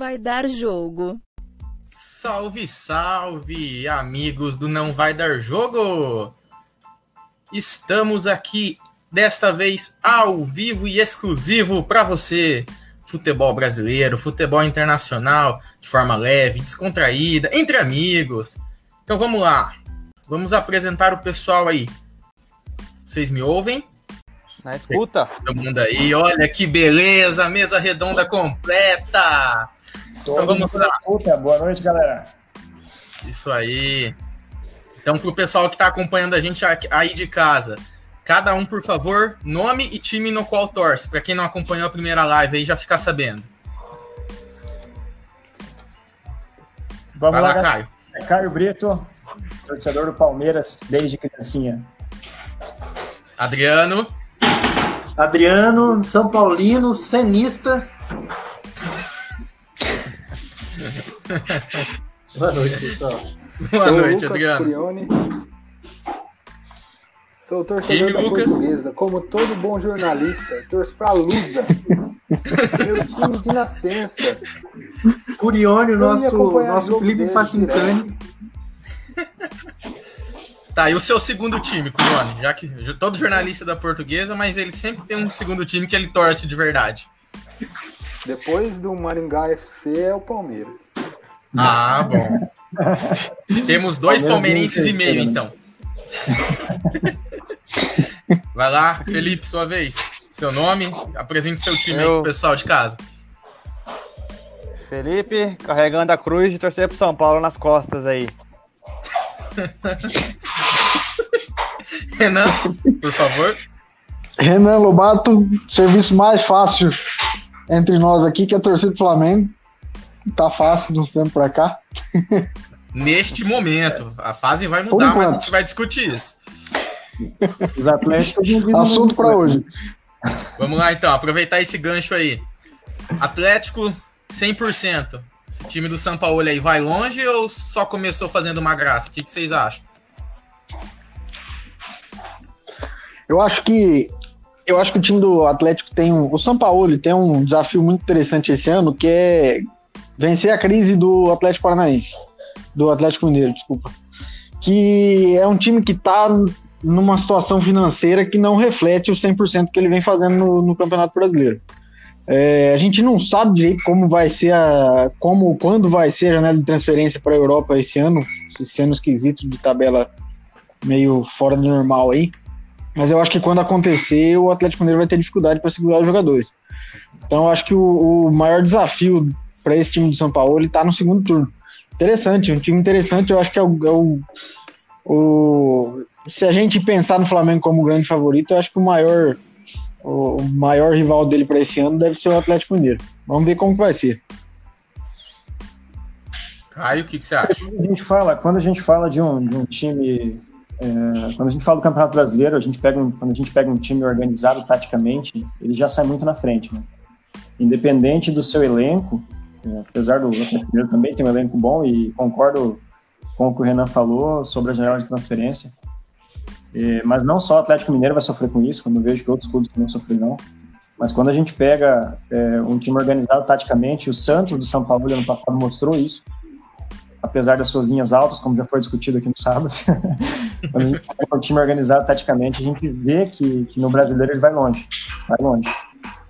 vai dar jogo. Salve, salve, amigos do Não Vai Dar Jogo! Estamos aqui desta vez ao vivo e exclusivo para você. Futebol brasileiro, futebol internacional, de forma leve, descontraída, entre amigos. Então vamos lá. Vamos apresentar o pessoal aí. Vocês me ouvem? Na escuta. Todo mundo aí, olha que beleza, mesa redonda completa. Todo então vamos lá. Escuta. Boa noite, galera. Isso aí. Então, para o pessoal que está acompanhando a gente aí de casa, cada um, por favor, nome e time no qual torce. Para quem não acompanhou a primeira live aí, já ficar sabendo. Vamos Vai lá, lá Caio. É Caio Brito, torcedor do Palmeiras desde criancinha. Adriano. Adriano, São Paulino, cenista. Boa noite, pessoal. Boa Sou noite, Lucas Adriano. Curione. Sou torcedor time, da Lucas. portuguesa, como todo bom jornalista, torço pra Lusa. Meu time de nascença. Curione, nosso, nosso Felipe Facincani. Tá, e o seu segundo time, Curione? Já que todo jornalista da portuguesa, mas ele sempre tem um segundo time que ele torce de verdade. Depois do Maringá FC é o Palmeiras. Ah, bom. Temos dois palmeirenses e meio, então. Vai lá, Felipe, sua vez. Seu nome, apresente seu time Eu... aí pro pessoal de casa. Felipe, carregando a cruz e torcer pro São Paulo nas costas aí. Renan, por favor. Renan Lobato, serviço mais fácil entre nós aqui, que é torcer pro Flamengo. Tá fácil de uns tempos pra cá. Neste momento. A fase vai mudar, mas a gente vai discutir isso. Os Atléticos Assunto para hoje. Vamos lá então, aproveitar esse gancho aí. Atlético 100%. Esse time do São Paulo aí vai longe ou só começou fazendo uma graça? O que, que vocês acham? Eu acho que eu acho que o time do Atlético tem um, o São Paulo tem um desafio muito interessante esse ano, que é vencer a crise do Atlético Paranaense, do Atlético Mineiro, desculpa. Que é um time que está numa situação financeira que não reflete o 100% que ele vem fazendo no, no Campeonato Brasileiro. É, a gente não sabe direito como vai ser a. como, quando vai ser a janela de transferência para a Europa esse ano, esse ano esquisito de tabela meio fora do normal aí. Mas eu acho que quando acontecer, o Atlético Mineiro vai ter dificuldade para segurar os jogadores. Então eu acho que o, o maior desafio para esse time de São Paulo ele está no segundo turno. Interessante, um time interessante. Eu acho que é o, é o, o, se a gente pensar no Flamengo como grande favorito, eu acho que o maior o maior rival dele para esse ano deve ser o Atlético Mineiro. Vamos ver como vai ser. Caio, o que, que, você acha? Quando a gente fala, quando a gente fala de um, de um time é, quando a gente fala do Campeonato Brasileiro, a gente pega um, quando a gente pega um time organizado taticamente, ele já sai muito na frente, né? Independente do seu elenco, é, apesar do Atlético também ter um elenco bom e concordo com o que o Renan falou sobre a janela de transferência, é, mas não só o Atlético Mineiro vai sofrer com isso, quando eu vejo que outros clubes também sofrerão, mas quando a gente pega é, um time organizado taticamente, o Santos do São Paulo ano passado mostrou isso, apesar das suas linhas altas, como já foi discutido aqui no sábado, pega um time organizado taticamente, a gente vê que, que no brasileiro ele vai longe. Vai longe.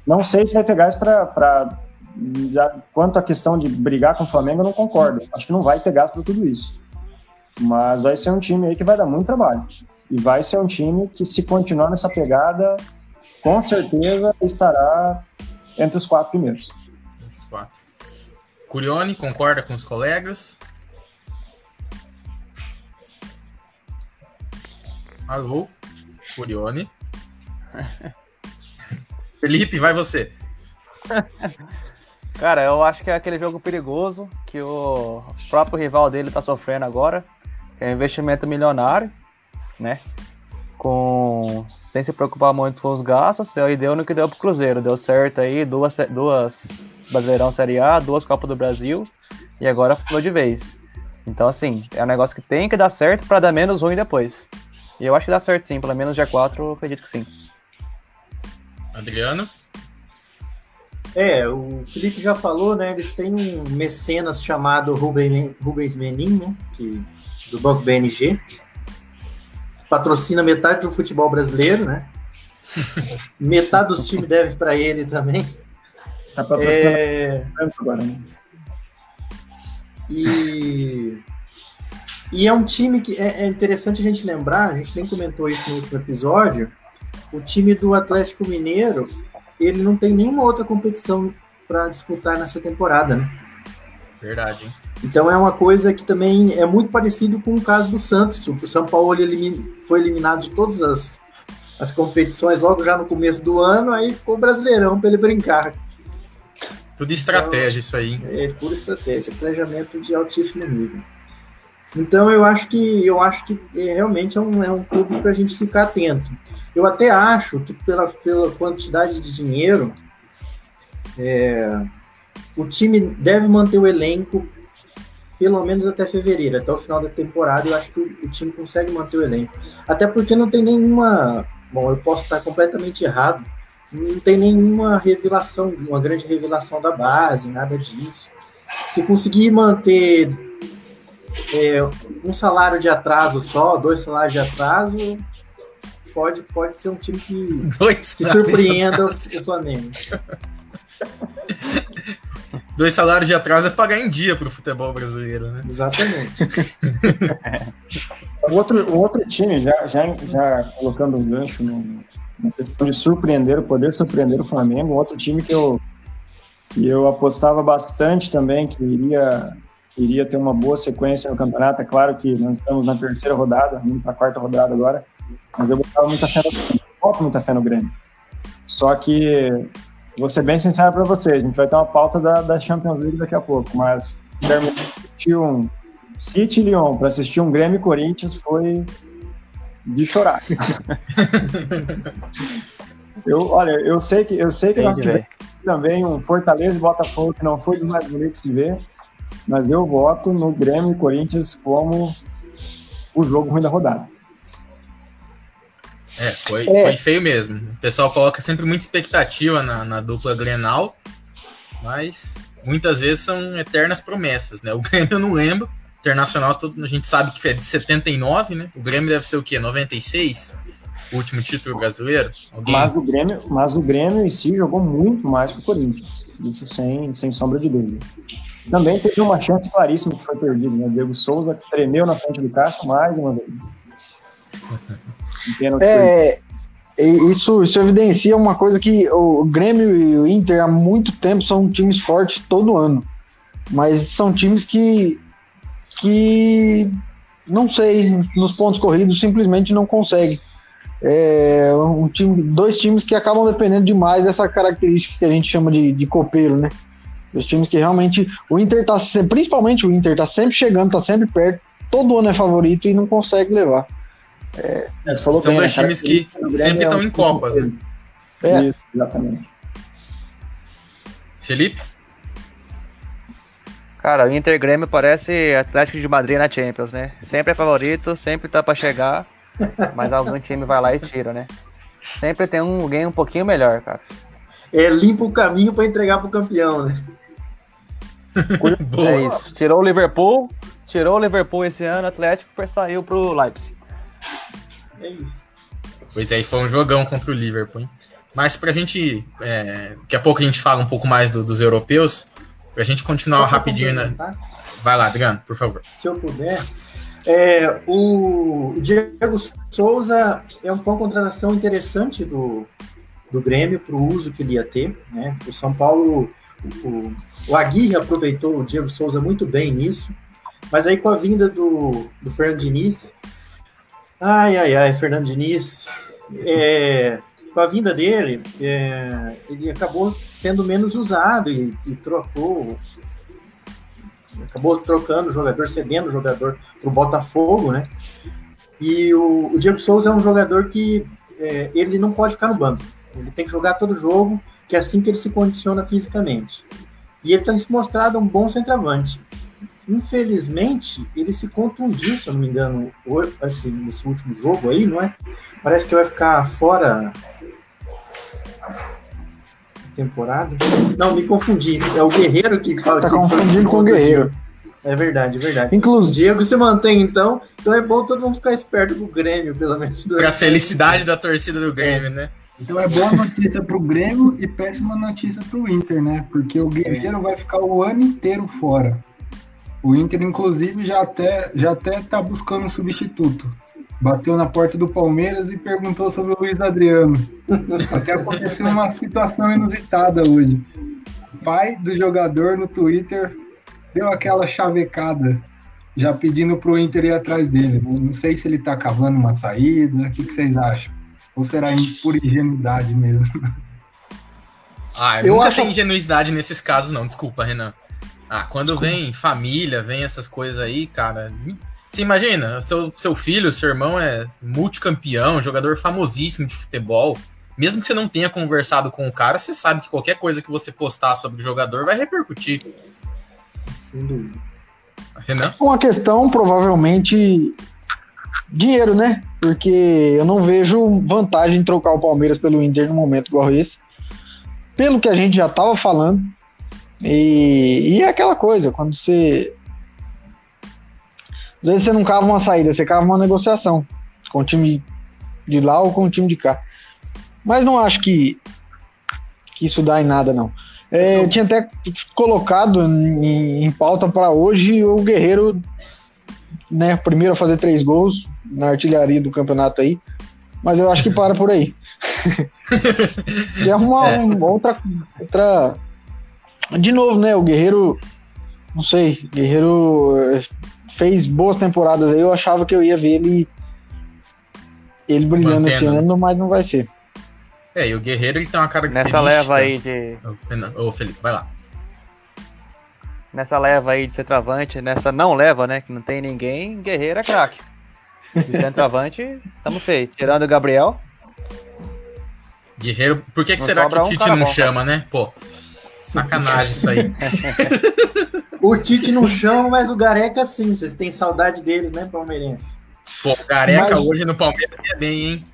Não sei se vai ter gás para. Quanto à questão de brigar com o Flamengo, eu não concordo. Acho que não vai ter gás para tudo isso. Mas vai ser um time aí que vai dar muito trabalho. E vai ser um time que, se continuar nessa pegada, com certeza estará entre os quatro primeiros. Os quatro. Curione concorda com os colegas? Alô, Curione. Felipe, vai você. Cara, eu acho que é aquele jogo perigoso que o próprio rival dele tá sofrendo agora. É um investimento milionário, né? Com, sem se preocupar muito com os gastos, e deu no que deu pro Cruzeiro. Deu certo aí, duas, duas Brasileirão Série A, duas Copas do Brasil, e agora foi de vez. Então, assim, é um negócio que tem que dar certo para dar menos ruim depois. E eu acho que dá certo sim, pelo menos dia 4 eu acredito que sim. Adriano? É, o Felipe já falou, né? Eles têm um mecenas chamado Rubens Menin, né? Que, do Banco BNG. Que patrocina metade do futebol brasileiro, né? metade dos times deve para ele também. Tá patrocinando é... agora, né? E, e é um time que é, é, interessante a gente lembrar, a gente nem comentou isso no último episódio. O time do Atlético Mineiro, ele não tem nenhuma outra competição para disputar nessa temporada, né? Verdade. Hein? Então é uma coisa que também é muito parecido com o caso do Santos. O São Paulo ele foi eliminado de todas as, as competições logo já no começo do ano, aí ficou brasileirão para ele brincar. Tudo estratégia então, isso aí. É pura estratégia, planejamento de altíssimo nível. Então eu acho que eu acho que é, realmente é um, é um clube para a gente ficar atento. Eu até acho que pela, pela quantidade de dinheiro, é, o time deve manter o elenco pelo menos até fevereiro, até o final da temporada. Eu acho que o, o time consegue manter o elenco. Até porque não tem nenhuma. Bom, eu posso estar completamente errado, não tem nenhuma revelação, uma grande revelação da base, nada disso. Se conseguir manter é, um salário de atraso só, dois salários de atraso, pode, pode ser um time que, que surpreenda o, o Flamengo. Dois salários de atraso é pagar em dia para o futebol brasileiro, né? Exatamente. o, outro, o outro time, já, já, já colocando um gancho no, uma questão de surpreender, poder surpreender o Flamengo, outro time que eu, que eu apostava bastante também, que iria, que iria ter uma boa sequência no campeonato. É claro que nós estamos na terceira rodada, indo para a quarta rodada agora, mas eu botava muita fé no Grêmio, boto muita fé no Grêmio. Só que, vou ser bem sincero para vocês, a gente vai ter uma pauta da, da Champions League daqui a pouco, mas assistir um City Lyon para assistir um Grêmio Corinthians foi de chorar. eu, olha, eu sei que eu sei que nós tivemos também um Fortaleza e Botafogo que não foi dos mais bonitos de ver, mas eu voto no Grêmio e Corinthians como o jogo ruim da rodada. É, foi, é. foi feio mesmo. O pessoal coloca sempre muita expectativa na, na dupla Grenal, mas muitas vezes são eternas promessas, né? O Grêmio eu não lembro, Internacional, todo, a gente sabe que é de 79, né? O Grêmio deve ser o quê? 96? O último título brasileiro? Alguém... Mas, o Grêmio, mas o Grêmio em si jogou muito mais que o Corinthians. Isso sem, sem sombra de dúvida. Também teve uma chance claríssima que foi perdida, né? O Diego Souza que tremeu na frente do Cássio mais uma vez. É, isso, isso evidencia uma coisa que o Grêmio e o Inter há muito tempo são times fortes todo ano. Mas são times que que não sei, nos pontos corridos simplesmente não consegue. É um time, dois times que acabam dependendo demais dessa característica que a gente chama de, de copeiro, né? Os times que realmente. O Inter tá principalmente o Inter tá sempre chegando, tá sempre perto, todo ano é favorito e não consegue levar. É, São bem, dois né, times que sempre estão é em Copas, né? É. Isso, exatamente. Felipe? Cara, o Inter Grêmio parece Atlético de Madrid na Champions, né? Sempre é favorito, sempre tá para chegar, mas algum time vai lá e tira, né? Sempre tem um alguém um pouquinho melhor, cara. É, limpa o caminho para entregar pro campeão, né? é isso. Tirou o Liverpool, tirou o Liverpool esse ano, Atlético saiu pro Leipzig. É isso. Pois é, foi um jogão contra o Liverpool. Hein? Mas pra gente. É, daqui a pouco a gente fala um pouco mais do, dos europeus. Pra gente continuar rapidinho, né? Vai lá, Adriano, por favor. Se eu puder. É, o Diego Souza é uma, foi uma contratação interessante do, do Grêmio para o uso que ele ia ter. Né? O São Paulo, o, o Aguirre aproveitou o Diego Souza muito bem nisso, mas aí com a vinda do, do Fernando Diniz, ai, ai, ai, Fernando Diniz, é, com a vinda dele, é, ele acabou sendo menos usado e, e, trocou. Acabou trocando o jogador, cedendo o jogador para o Botafogo, né? E o, o, Diego Souza é um jogador que é, ele não pode ficar no banco. Ele tem que jogar todo jogo, que é assim que ele se condiciona fisicamente. E ele tem se mostrado um bom centroavante. Infelizmente, ele se contundiu, se eu não me engano, assim, nesse último jogo aí, não é? Parece que vai ficar fora temporada. Não, me confundi. É o Guerreiro que Tá confundindo com o Guerreiro. É verdade, é verdade. Inclusive, Diego se mantém, então. Então é bom todo mundo ficar esperto com o Grêmio, pelo menos. Pra felicidade da torcida do Grêmio, né? Então é boa notícia pro Grêmio e péssima notícia pro Inter, né? Porque o Guerreiro vai ficar o ano inteiro fora. O Inter, inclusive, já até, já até tá buscando um substituto. Bateu na porta do Palmeiras e perguntou sobre o Luiz Adriano. Até aconteceu uma situação inusitada hoje. O pai do jogador no Twitter deu aquela chavecada, já pedindo pro Inter ir atrás dele. Não sei se ele tá cavando uma saída, o que, que vocês acham? Ou será por ingenuidade mesmo? Ah, Eu nunca acho- tem ingenuidade nesses casos, não. Desculpa, Renan. Ah, quando vem família, vem essas coisas aí, cara. Você imagina, seu, seu filho, seu irmão é multicampeão, jogador famosíssimo de futebol. Mesmo que você não tenha conversado com o cara, você sabe que qualquer coisa que você postar sobre o jogador vai repercutir. Sem dúvida. Renan? uma questão provavelmente dinheiro, né? Porque eu não vejo vantagem em trocar o Palmeiras pelo Inter no momento igual esse. Pelo que a gente já tava falando. E, e é aquela coisa, quando você. Às vezes você não cava uma saída, você cava uma negociação com o time de lá ou com o time de cá. Mas não acho que, que isso dá em nada, não. É, eu tinha até colocado em, em pauta para hoje o Guerreiro, né, primeiro a fazer três gols na artilharia do campeonato aí, mas eu acho que para por aí. e arrumar É. um- outra, outra. De novo, né? O Guerreiro, não sei, o Guerreiro eh, fez boas temporadas aí, eu achava que eu ia ver ele, ele brilhando esse ano, mas não vai ser. É, e o Guerreiro ele tem uma característica. Nessa leva aí de. Ô, Felipe, vai lá. Nessa leva aí de centroavante, nessa não leva, né? Que não tem ninguém, Guerreiro é craque. De centroavante, tamo feio. Tirando o Gabriel. Guerreiro, por que, que Não será que o um Tite cara não bom, chama, né? Pô, sacanagem isso aí. O Tite não chama, mas o Gareca sim. Vocês têm saudade deles, né, palmeirense? Pô, o Gareca Mas- hoje no Palmeiras é bem, hein?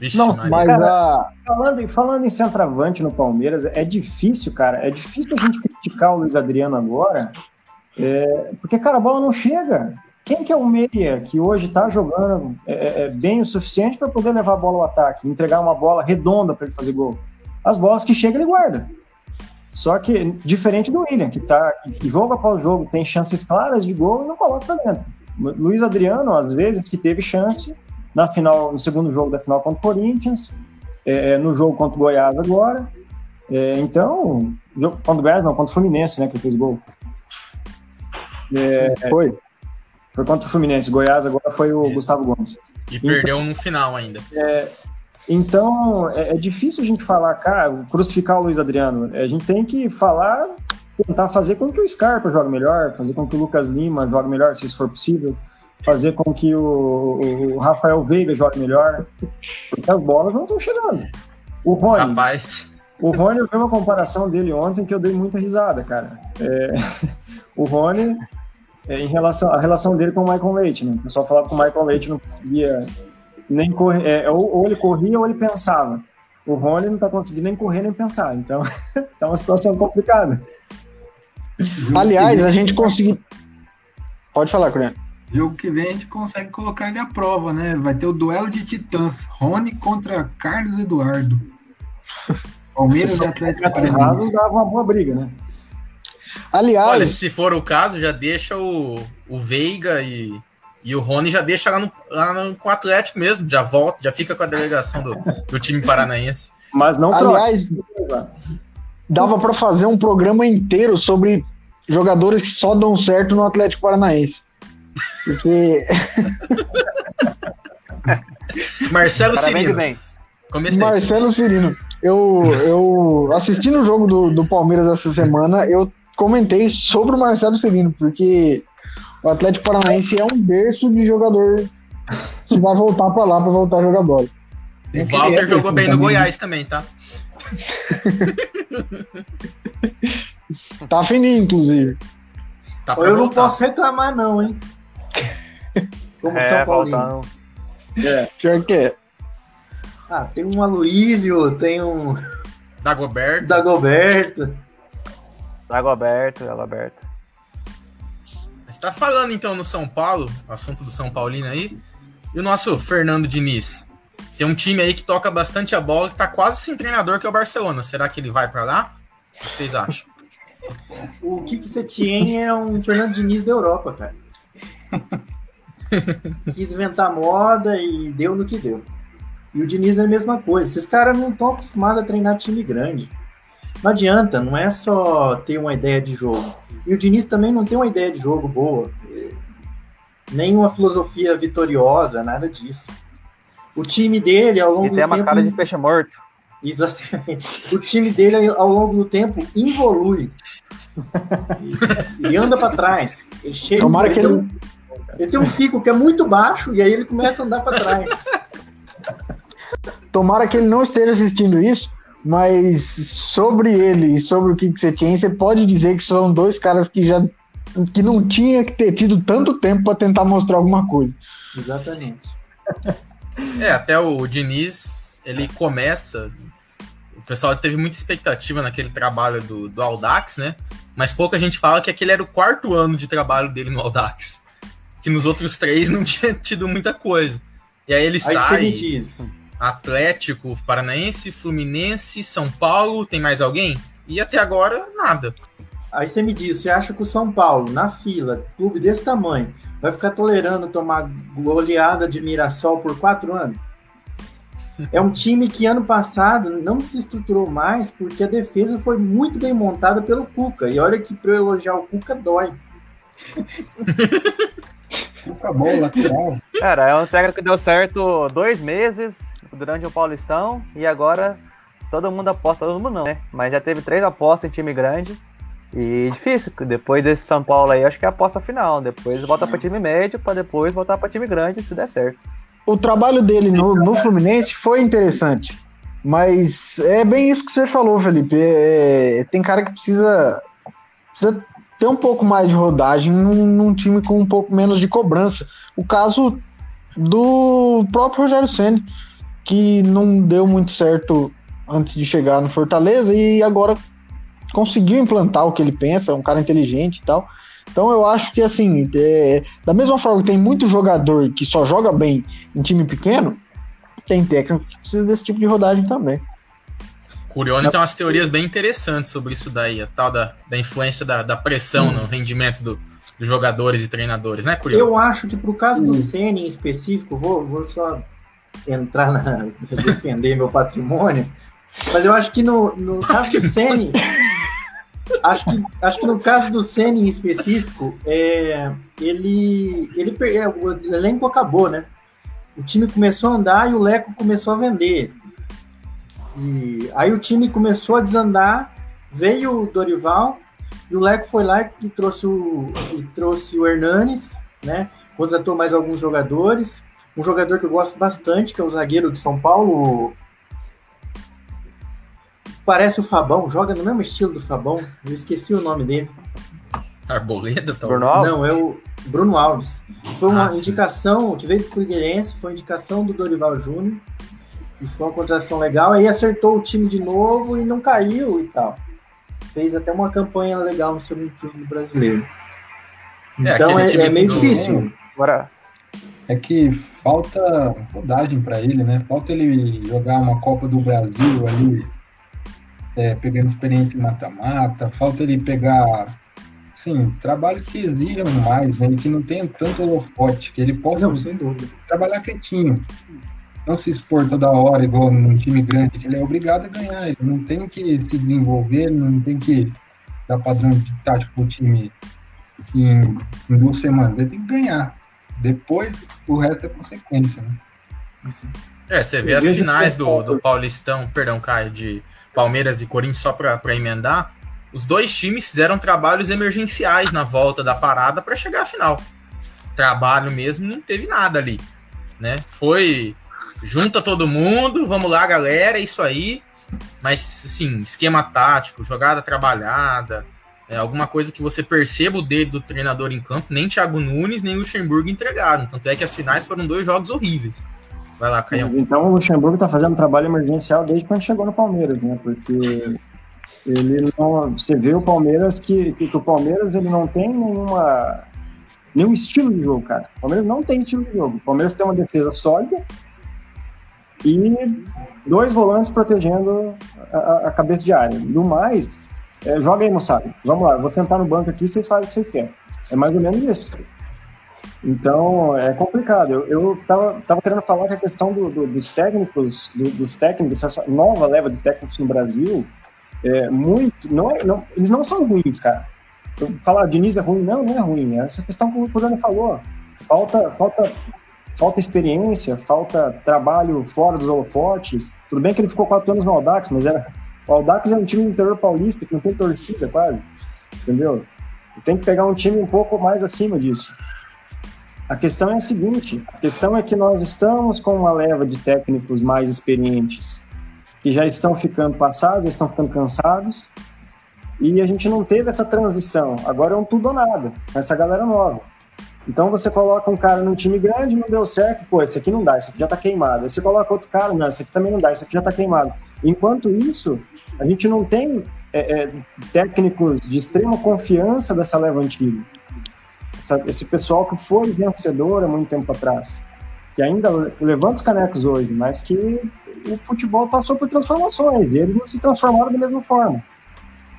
Vixe, Não, Maria. Mas a. Falando, falando em centroavante no Palmeiras, é difícil, cara. É difícil a gente criticar o Luiz Adriano agora, é, porque, cara, a bola não chega. Quem que é o meia que hoje tá jogando é, é, é bem o suficiente para poder levar a bola ao ataque, entregar uma bola redonda para ele fazer gol? As bolas que chegam, ele guarda. Só que, diferente do William, que tá que jogo após jogo tem chances claras de gol e não coloca pra dentro. Luiz Adriano, às vezes, que teve chance na final, no segundo jogo da final contra o Corinthians, é, no jogo contra o Goiás agora. É, então, jogo contra o Goiás não, contra o Fluminense, né, que fez gol. Foi. Foi contra o Fluminense. Goiás agora foi o Isso. Gustavo Gomes. E perdeu no final ainda. Então, é, é difícil a gente falar, cara, crucificar o Luiz Adriano. A gente tem que falar, tentar fazer com que o Scarpa jogue melhor, fazer com que o Lucas Lima jogue melhor, se isso for possível, fazer com que o, o Rafael Veiga jogue melhor, porque as bolas não estão chegando. O Rony, Rapaz, o Rony, eu vi uma comparação dele ontem que eu dei muita risada, cara. É, o Rony, é, em relação a relação dele com o Michael Leite, né? O pessoal falava que o Michael Leite não conseguia nem correr, é, ou, ou ele corria ou ele pensava. O Rony não tá conseguindo nem correr nem pensar, então tá uma situação complicada. Aliás, a gente conseguiu. Pode falar, Cunha. Jogo que vem a gente consegue colocar ele à prova, né? Vai ter o duelo de titãs. Rony contra Carlos Eduardo. Palmeiras e Atlético Paranaense. dava uma boa briga, né? Aliás, olha, se for o caso, já deixa o, o Veiga e, e o Rony já deixa lá, no, lá no, com o Atlético mesmo, já volta, já fica com a delegação do, do time paranaense. Mas não troca. aliás, dava pra fazer um programa inteiro sobre jogadores que só dão certo no Atlético Paranaense. Porque Marcelo Parabéns Cirino, comecei. Marcelo Cirino, eu, eu assistindo o jogo do, do Palmeiras essa semana, eu comentei sobre o Marcelo Cirino, porque o Atlético Paranaense é um berço de jogador que vai voltar pra lá pra voltar a jogar bola. O Walter jogou bem no Goiás também, tá? Tá fininho, inclusive. Tá Eu não voltar. posso reclamar, não, hein? Como São É, Paulino. faltando. Pior que é. Ah, tem um Aloysio, tem um. Dagoberto. Dagoberto. Dagoberto, Dagoberto. Você tá falando então no São Paulo, assunto do São Paulino aí. E o nosso Fernando Diniz? Tem um time aí que toca bastante a bola, que tá quase sem treinador, que é o Barcelona. Será que ele vai para lá? O que vocês acham? O que que você tinha é um Fernando Diniz da Europa, cara. Quis inventar moda e deu no que deu. E o Diniz é a mesma coisa. Esses caras não estão acostumados a treinar time grande. Não adianta, não é só ter uma ideia de jogo. E o Diniz também não tem uma ideia de jogo boa, nem uma filosofia vitoriosa, nada disso. O time dele, ao longo e do tem tempo. uma cara de peixe morto. Exatamente. O time dele, ao longo do tempo, evolui. E, e anda para trás. Ele chega. Tomara que tem ele- um- ele tem um pico que é muito baixo e aí ele começa a andar para trás. Tomara que ele não esteja assistindo isso, mas sobre ele e sobre o que você tinha, você pode dizer que são dois caras que já que não tinha que ter tido tanto tempo para tentar mostrar alguma coisa. Exatamente. É, até o Diniz, ele começa. O pessoal teve muita expectativa naquele trabalho do, do Aldax, né? Mas pouca gente fala que aquele era o quarto ano de trabalho dele no Aldax. Que nos outros três não tinha tido muita coisa. E aí ele Aí você sai. me diz. Atlético, Paranaense, Fluminense, São Paulo, tem mais alguém? E até agora, nada. Aí você me diz, você acha que o São Paulo, na fila, clube desse tamanho, vai ficar tolerando tomar goleada de Mirassol por quatro anos? É um time que ano passado não se estruturou mais porque a defesa foi muito bem montada pelo Cuca. E olha que para eu elogiar o Cuca dói. Cuca bom, lateral. Cara, é um técnico que deu certo dois meses durante o Paulistão e agora todo mundo aposta, todo mundo não, né? Mas já teve três apostas em time grande e difícil. Depois desse São Paulo aí, acho que é a aposta final. Depois volta para time médio, para depois voltar para time grande se der certo. O trabalho dele no, no Fluminense foi interessante, mas é bem isso que você falou, Felipe. É- tem cara que precisa, precisa ter um pouco mais de rodagem num, num time com um pouco menos de cobrança. O caso do próprio Rogério Ceni, que não deu muito certo antes de chegar no Fortaleza e agora conseguiu implantar o que ele pensa, é um cara inteligente e tal. Então eu acho que assim, é, da mesma forma que tem muito jogador que só joga bem em time pequeno, tem técnico que precisa desse tipo de rodagem também. Curione tem umas teorias bem interessantes sobre isso daí, a tal da, da influência da, da pressão no rendimento do- dos jogadores e treinadores, né, Curione? Eu acho que pro caso do Ceni em específico, vou, vou só entrar na defender meu patrimônio, mas eu acho que no, no caso do Ceni, acho que, acho que no caso do Ceni em específico, é, ele, ele é, o elenco acabou, né? O time começou a andar e o Leco começou a vender. E aí o time começou a desandar, veio o Dorival e o Leco foi lá e trouxe o, e trouxe o Hernanes, né? Contratou mais alguns jogadores. Um jogador que eu gosto bastante, que é o zagueiro de São Paulo. Parece o Fabão, joga no mesmo estilo do Fabão. Eu esqueci o nome dele. Arboleda, tal. Bruno Alves? Não, é o Bruno Alves. Foi uma Ah, sim. indicação que veio do Fluminense, foi indicação do Dorival Júnior. E foi uma contratação legal. Aí acertou o time de novo e não caiu e tal. Fez até uma campanha legal no segundo turno brasileiro. É, Então é, time é meio difícil. Agora, É que falta rodagem para ele, né? Falta ele jogar uma Copa do Brasil ali, é, pegando experiência em mata-mata. Falta ele pegar, assim, trabalho que exijam mais, né? Que não tenha tanto holofote, que ele possa Não, sem dúvida. trabalhar quietinho. Não se expor toda hora, igual num time grande, ele é obrigado a ganhar. Ele não tem que se desenvolver, não tem que dar padrão de tático pro time em, em duas semanas. Ele tem que ganhar. Depois, o resto é consequência, né? É, você vê Eu as finais é do, do Paulistão, perdão, Caio, de Palmeiras e Corinthians, só pra, pra emendar. Os dois times fizeram trabalhos emergenciais na volta da parada pra chegar à final. Trabalho mesmo, não teve nada ali, né? Foi junta todo mundo, vamos lá, galera, é isso aí. Mas, assim, esquema tático, jogada trabalhada, é, alguma coisa que você perceba o dedo do treinador em campo, nem Thiago Nunes, nem Luxemburgo entregaram. Tanto é que as finais foram dois jogos horríveis. Vai lá, Caião. Então o Luxemburgo está fazendo um trabalho emergencial desde quando chegou no Palmeiras, né? Porque ele não. Você vê o Palmeiras que, que, que o Palmeiras ele não tem nenhuma. nenhum estilo de jogo, cara. O Palmeiras não tem estilo de jogo. O Palmeiras tem uma defesa sólida e dois volantes protegendo a, a cabeça de área. Do mais, é, joga aí, moçada. Vamos lá, vou sentar no banco aqui vocês fazem o que vocês querem. É mais ou menos isso. Então, é complicado. Eu, eu tava, tava querendo falar que a questão do, do, dos técnicos, do, dos técnicos, essa nova leva de técnicos no Brasil, é muito. Não, não, eles não são ruins, cara. Eu falar, Diniz é ruim, não, não é ruim. Essa questão que o Dani falou. Falta, falta, falta experiência, falta trabalho fora dos holofotes. Tudo bem que ele ficou quatro anos no Aldax, mas era, o Aldax é um time do interior paulista que não tem torcida quase. Entendeu? Tem que pegar um time um pouco mais acima disso. A questão é a seguinte: a questão é que nós estamos com uma leva de técnicos mais experientes que já estão ficando passados, já estão ficando cansados, e a gente não teve essa transição. Agora é um tudo ou nada, essa galera nova. Então você coloca um cara num time grande, não deu certo, pô, esse aqui não dá, esse aqui já tá queimado. Aí você coloca outro cara, não, esse aqui também não dá, esse aqui já tá queimado. Enquanto isso, a gente não tem é, é, técnicos de extrema confiança dessa leva antiga essa, esse pessoal que foi vencedor há muito tempo atrás, que ainda levanta os canecos hoje, mas que o futebol passou por transformações e eles não se transformaram da mesma forma.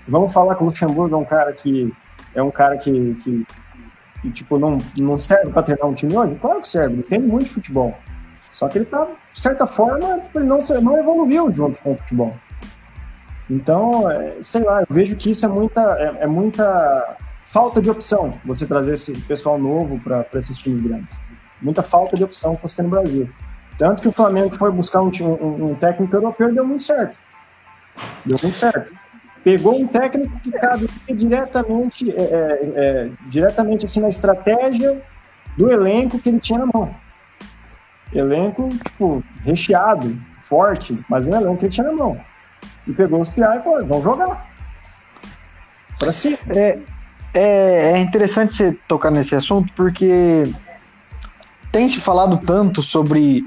Vamos falar que o Luxemburgo é um cara que é um cara que, que, que tipo não, não serve para treinar um time hoje? Claro que serve, ele tem muito futebol. Só que ele tá, de certa forma, tipo, ele não, não evoluiu junto com o futebol. Então, é, sei lá, eu vejo que isso é muita, é, é muita falta de opção você trazer esse pessoal novo para esses times grandes. Muita falta de opção que você tem no Brasil. Tanto que o Flamengo foi buscar um, um, um técnico europeu e deu muito certo. Deu muito certo. Pegou um técnico que cabe diretamente, é, é, é, diretamente assim, na estratégia do elenco que ele tinha na mão. Elenco, tipo, recheado, forte, mas um elenco que ele tinha na mão. E pegou os piá e falou, vamos jogar. Para si. É, é, é interessante você tocar nesse assunto porque tem se falado tanto sobre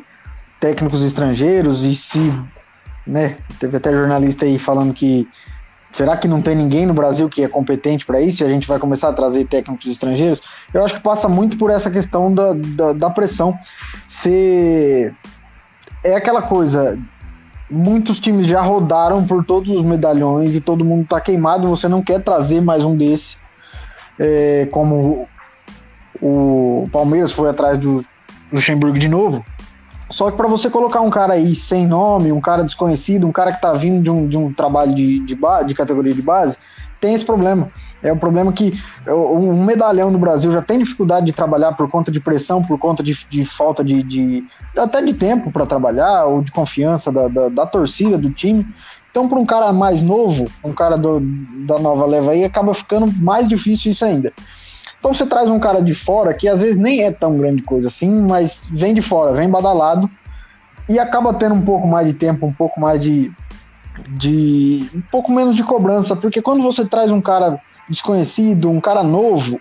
técnicos estrangeiros e se, né, teve até jornalista aí falando que será que não tem ninguém no Brasil que é competente para isso e a gente vai começar a trazer técnicos estrangeiros? Eu acho que passa muito por essa questão da, da, da pressão. Se é aquela coisa, muitos times já rodaram por todos os medalhões e todo mundo tá queimado, você não quer trazer mais um desse é, como o, Palmeiras foi atrás do Luxemburgo de novo. Só que para você colocar um cara aí sem nome, um cara desconhecido, um cara que está vindo de um, de um trabalho de, de, de categoria de base, tem esse problema. É um problema que um medalhão no Brasil já tem dificuldade de trabalhar por conta de pressão, por conta de, de falta de, de, até de tempo para trabalhar ou de confiança da, da, da torcida, do time. Então, para um cara mais novo, um cara do, da nova leva aí, acaba ficando mais difícil isso ainda. Então, você traz um cara de fora, que às vezes nem é tão grande coisa assim, mas vem de fora, vem badalado, e acaba tendo um pouco mais de tempo, um pouco mais de. de um pouco menos de cobrança, porque quando você traz um cara desconhecido, um cara novo,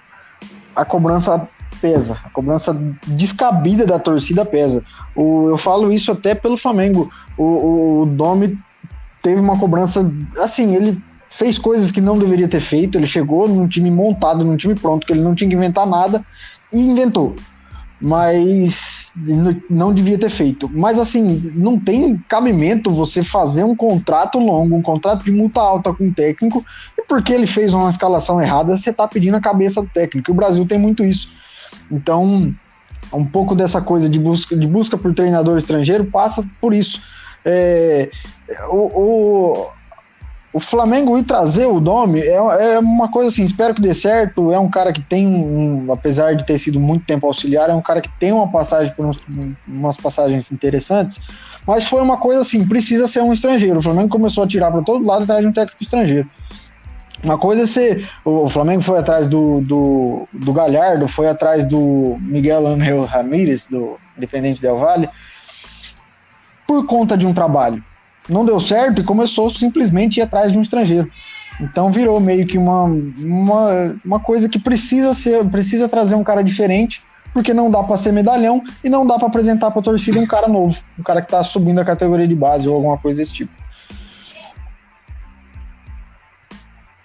a cobrança pesa, a cobrança descabida da torcida pesa. O, eu falo isso até pelo Flamengo. O, o, o Domi teve uma cobrança. Assim, ele fez coisas que não deveria ter feito. Ele chegou num time montado, num time pronto, que ele não tinha que inventar nada e inventou. Mas não devia ter feito. Mas assim, não tem cabimento você fazer um contrato longo, um contrato de multa alta com o técnico, e porque ele fez uma escalação errada, você está pedindo a cabeça do técnico. E o Brasil tem muito isso. Então, um pouco dessa coisa de busca, de busca por treinador estrangeiro passa por isso. É, o, o, o, Flamengo ir trazer o Domi é, é, uma coisa assim, espero que dê certo. É um cara que tem, um, apesar de ter sido muito tempo auxiliar, é um cara que tem uma passagem por uns, umas passagens interessantes. Mas foi uma coisa assim, precisa ser um estrangeiro. O Flamengo começou a tirar para todo lado atrás de um técnico estrangeiro. Uma coisa é ser. O Flamengo foi atrás do, do, do Galhardo, foi atrás do Miguel Angel Ramírez, do Independente Del Valle por conta de um trabalho. Não deu certo e começou simplesmente a ir atrás de um estrangeiro. Então virou meio que uma, uma, uma coisa que precisa ser, precisa trazer um cara diferente porque não dá para ser medalhão e não dá para apresentar para a torcida um cara novo, um cara que está subindo a categoria de base ou alguma coisa desse tipo.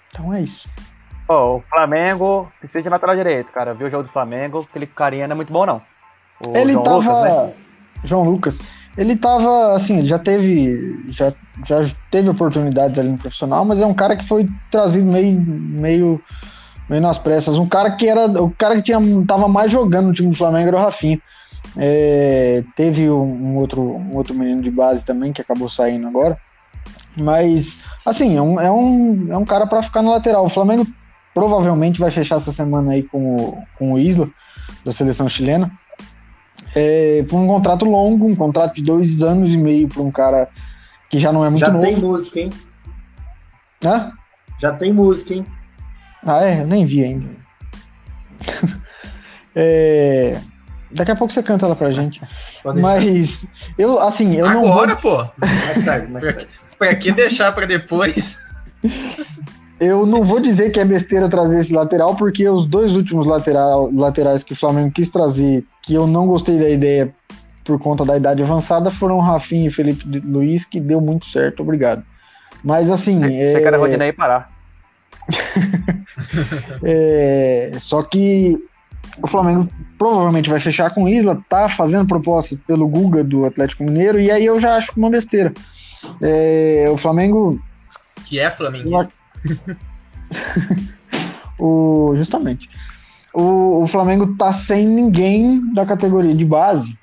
Então é isso. Oh, o Flamengo precisa de lateral direito, cara. Viu o jogo do Flamengo? Aquele carinha não é muito bom, não. O ele João tava. Lucas, né? João Lucas. Ele tava, assim, ele já teve. Já, já teve oportunidades ali no profissional, mas é um cara que foi trazido meio. meio meio nas pressas. Um cara que era. O cara que tinha, tava mais jogando no time do Flamengo era o Rafinha. É, teve um, um, outro, um outro menino de base também que acabou saindo agora. Mas, assim, é um, é um, é um cara para ficar na lateral. O Flamengo provavelmente vai fechar essa semana aí com o, com o Isla, da seleção chilena. É, por um contrato longo, um contrato de dois anos e meio para um cara que já não é muito já novo. Já tem música, hein? Hã? Já tem música, hein? Ah, é? Eu nem vi ainda. é... Daqui a pouco você canta ela pra gente. Mas eu, assim, eu Agora, não. Agora, pô! Mais tarde, mais tarde. Pra que deixar pra depois? eu não vou dizer que é besteira trazer esse lateral, porque os dois últimos lateral, laterais que o Flamengo quis trazer, que eu não gostei da ideia por conta da idade avançada, foram o Rafinha e Felipe Luiz, que deu muito certo, obrigado. Mas assim. Você é... quer a Rodinei parar. é... Só que o Flamengo provavelmente vai fechar com o Isla, tá fazendo proposta pelo Guga do Atlético Mineiro, e aí eu já acho uma besteira. É... O Flamengo. Que é flamenguista. o, justamente. O, o, Flamengo tá sem ninguém da categoria de base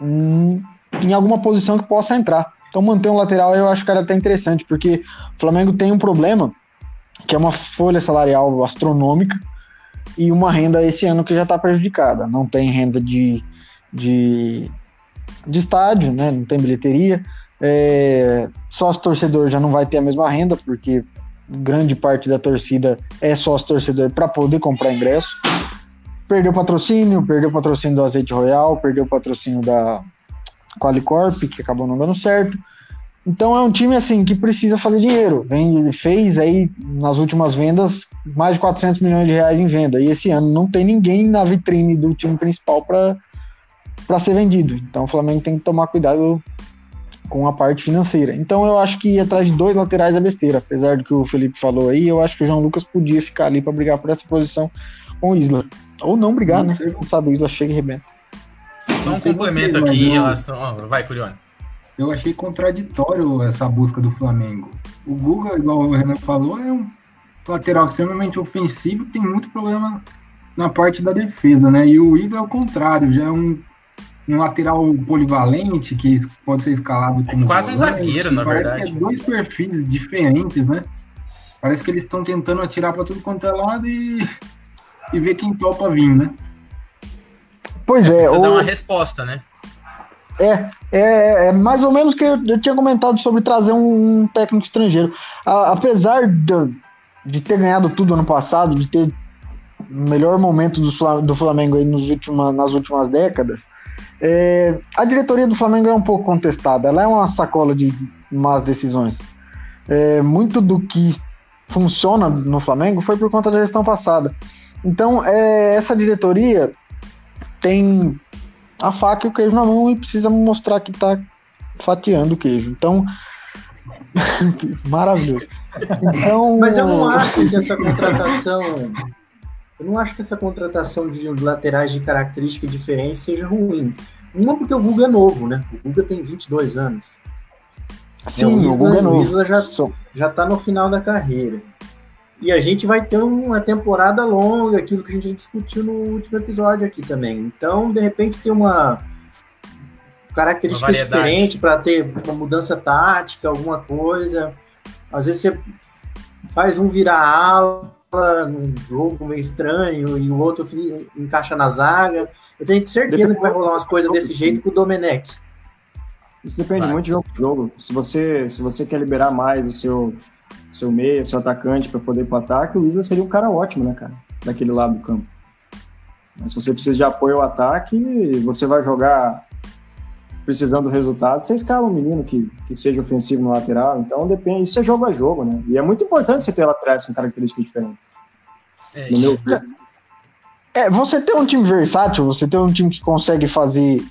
em, em alguma posição que possa entrar. Então manter um lateral eu acho que era até interessante, porque o Flamengo tem um problema, que é uma folha salarial astronômica e uma renda esse ano que já está prejudicada. Não tem renda de, de, de estádio, né? não tem bilheteria. É, sócio torcedor já não vai ter a mesma renda, porque grande parte da torcida é sócio torcedor para poder comprar ingresso. Perdeu patrocínio, perdeu patrocínio do Azeite Royal, perdeu patrocínio da Qualicorp, que acabou não dando certo. Então é um time assim que precisa fazer dinheiro. Ele fez aí nas últimas vendas mais de 400 milhões de reais em venda. E esse ano não tem ninguém na vitrine do time principal para ser vendido. Então o Flamengo tem que tomar cuidado com a parte financeira. Então eu acho que ir atrás de dois laterais é besteira, apesar do que o Felipe falou aí, eu acho que o João Lucas podia ficar ali para brigar por essa posição com o Isla. Ou não brigar, né? Quem sabe o Isla chega e rebenta. Só um complemento aqui em relação. vai, Curione. Eu achei contraditório essa busca do Flamengo. O Guga, igual o Renan falou, é um lateral extremamente ofensivo, tem muito problema na parte da defesa, né? E o Isla é o contrário, já é um um lateral polivalente que pode ser escalado como. É quase volante, um zagueiro, na verdade. é dois perfis diferentes, né? Parece que eles estão tentando atirar para tudo quanto é lado e, e ver quem topa vir, né? Pois é. Você ou... dá uma resposta, né? É, é, é, mais ou menos que eu, eu, tinha comentado sobre trazer um, um técnico estrangeiro. A, apesar de, de ter ganhado tudo ano passado, de ter o melhor momento do, do Flamengo aí nos última, nas últimas décadas, é, a diretoria do Flamengo é um pouco contestada, ela é uma sacola de más decisões. É, muito do que funciona no Flamengo foi por conta da gestão passada. Então, é, essa diretoria tem a faca e o queijo na mão e precisa mostrar que está fatiando o queijo. Então, maravilhoso. Então, Mas eu não acho que essa contratação eu não acho que essa contratação de laterais de característica diferente seja ruim. Uma porque o Guga é novo, né? O Guga tem 22 anos. Sim, é, o, Isla, o Guga é novo. O Isla já, já tá no final da carreira. E a gente vai ter uma temporada longa, aquilo que a gente discutiu no último episódio aqui também. Então, de repente, tem uma característica uma diferente para ter uma mudança tática, alguma coisa. Às vezes você faz um virar ala num jogo meio estranho e o outro encaixa na zaga. Eu tenho certeza que vai rolar umas coisas desse jeito com o Domenech. Isso depende vai. muito de jogo jogo. Se você, se você quer liberar mais o seu, seu meia, seu atacante para poder ir para ataque, o Isla seria um cara ótimo, né, cara? Daquele lado do campo. Mas se você precisa de apoio ao ataque, você vai jogar precisando do resultado, você escala um menino que, que seja ofensivo no lateral. Então depende, isso é jogo a jogo, né? E é muito importante você ter laterais com características diferentes. É, no meu É, você ter um time versátil, você ter um time que consegue fazer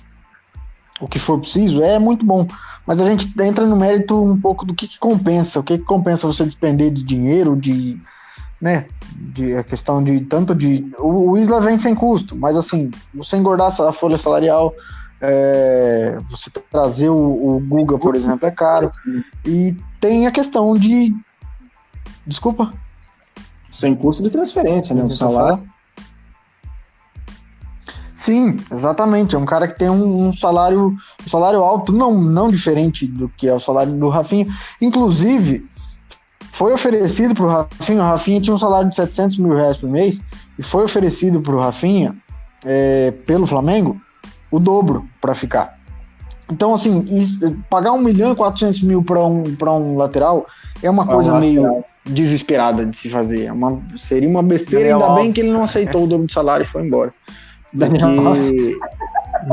o que for preciso, é muito bom. Mas a gente entra no mérito um pouco do que, que compensa, o que, que compensa você despender de dinheiro, de, né, de a questão de tanto de o, o Isla vem sem custo, mas assim, você engordar a folha salarial, é, você trazer o, o Guga, por exemplo, é caro. E tem a questão de desculpa, sem custo de transferência, né? O salário. Sim, exatamente. É um cara que tem um, um, salário, um salário alto, não, não diferente do que é o salário do Rafinha. Inclusive, foi oferecido para o Rafinha. O Rafinha tinha um salário de 700 mil reais por mês e foi oferecido para o Rafinha é, pelo Flamengo o dobro para ficar. Então, assim, isso, pagar 1 milhão e 400 mil para um, um lateral é uma coisa meio desesperada de se fazer. É uma, seria uma besteira, Daniel ainda bem que ele não aceitou o dobro do salário e foi embora. Porque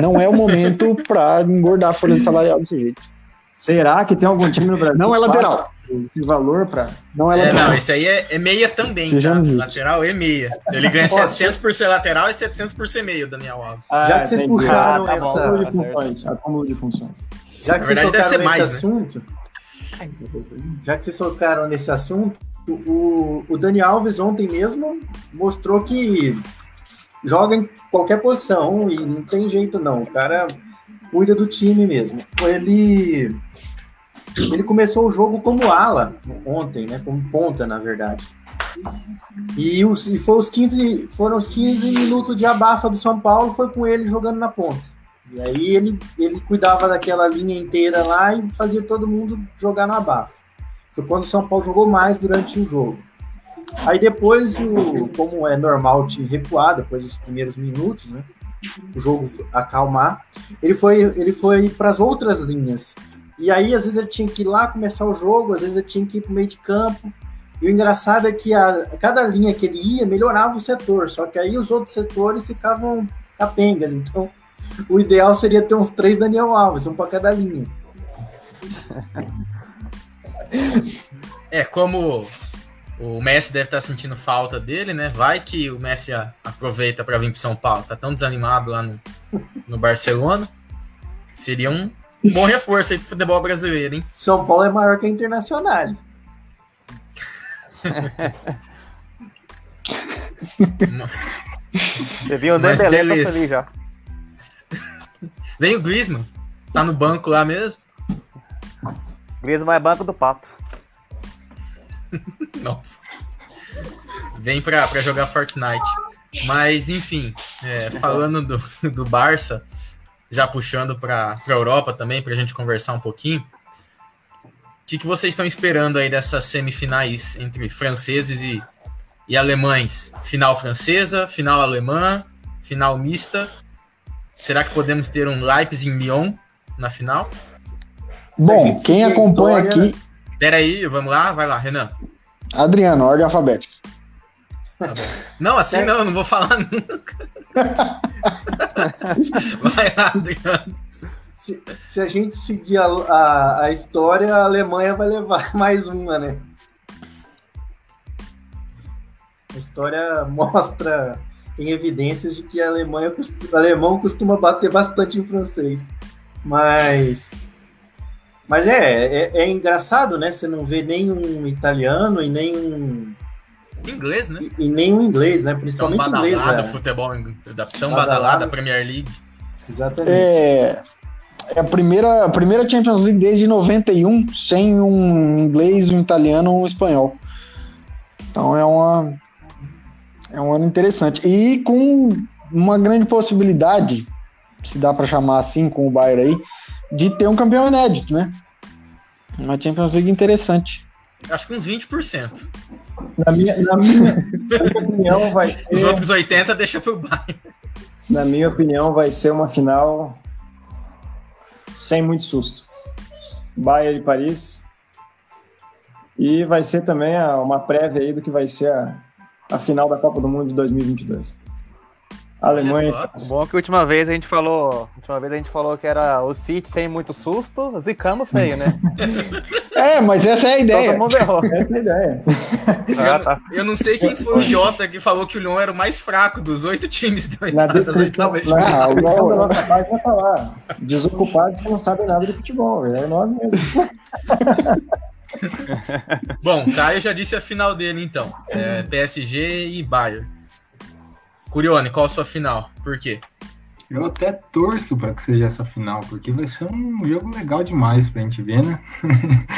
não é o momento para engordar a folha salarial desse jeito. Será que tem algum time no Brasil? Não é lateral. Esse valor para. Não é, é lateral. Não, esse aí é, é meia também. Tá? Lateral é meia. Ele ganha 700 por ser lateral e 700 por ser meio, Daniel Alves. Ah, Já que vocês puxaram ah, tá essa. Acúmulo de funções. Acúmulo de funções. Já que Na verdade, deve ser mais. Né? Assunto, né? Já que vocês tocaram nesse assunto, o, o Dani Alves ontem mesmo mostrou que joga em qualquer posição e não tem jeito não. O cara cuida do time mesmo. Ele ele começou o jogo como ala ontem, né? Como ponta, na verdade. E, os, e foi os 15, foram os 15 minutos de abafa do São Paulo, foi com ele jogando na ponta. E aí ele, ele cuidava daquela linha inteira lá e fazia todo mundo jogar no abafa. Foi quando o São Paulo jogou mais durante o jogo. Aí depois, o, como é normal o time recuar, depois dos primeiros minutos, né? O jogo acalmar, ele foi, ele foi para as outras linhas. E aí, às vezes, ele tinha que ir lá começar o jogo, às vezes ele tinha que ir para o meio de campo. E o engraçado é que a, cada linha que ele ia melhorava o setor, só que aí os outros setores ficavam capengas. Então, o ideal seria ter uns três Daniel Alves, um para cada linha. É, como o Messi deve estar sentindo falta dele, né? Vai que o Messi aproveita para vir para São Paulo. Tá tão desanimado lá no, no Barcelona. Seria um bom reforço aí pro futebol brasileiro, hein? São Paulo é maior que a Internacional. Você viu o Dembélé ali já. Vem o Griezmann. Tá no banco lá mesmo. Griezmann é banco do pato. Nossa. Vem pra, pra jogar Fortnite. Mas, enfim, é, falando do, do Barça, já puxando pra, pra Europa também, pra gente conversar um pouquinho. O que, que vocês estão esperando aí dessas semifinais entre franceses e, e alemães? Final francesa, final alemã, final mista. Será que podemos ter um Leipzig em Lyon na final? Bom, quem acompanha aqui Pera aí, vamos lá, vai lá, Renan. Adriano, ordem alfabética. Tá não, assim não, não vou falar nunca. vai lá, Adriano. Se, se, a gente seguir a, a, a, história, a Alemanha vai levar mais uma, né? A história mostra, tem evidências de que a Alemanha, o alemão costuma bater bastante em francês. Mas mas é, é, é, engraçado, né? Você não vê nenhum italiano e nenhum. Inglês, né? E, e nenhum inglês, né? Principalmente tão badalada, inglês. Né? futebol, tão badalada, badalada Premier League. Exatamente. É, é a primeira, a primeira Champions League desde 91 sem um inglês, um italiano ou um espanhol. Então é uma. É um ano interessante. E com uma grande possibilidade, se dá para chamar assim, com o Bayern aí de ter um campeão inédito, né? Uma Champions League interessante. Acho que uns 20%. Na minha, na minha, na minha opinião, vai ser. Os outros 80% deixa pro Bayern. Na minha opinião, vai ser uma final sem muito susto. Bayern e Paris. E vai ser também uma prévia aí do que vai ser a, a final da Copa do Mundo de 2022. A Alemanha. Bom que a última vez a gente falou. Última vez a gente falou que era o City sem muito susto, zicamos feio, né? é, mas essa é a ideia. Todo mundo errou. Essa é a idea. Ah, tá. eu, não sei quem foi o idiota que falou que o Lyon era o mais fraco dos oito times da na das oitavas de final. Ah, o Lyon da nossa tá lá. Desocupados que não sabem nada de futebol, é nós mesmos. Bom, Caio já disse a final dele, então. É PSG e Bayern. Curione, qual a sua final? Por quê? Eu até torço para que seja essa final, porque vai ser um jogo legal demais pra gente ver, né?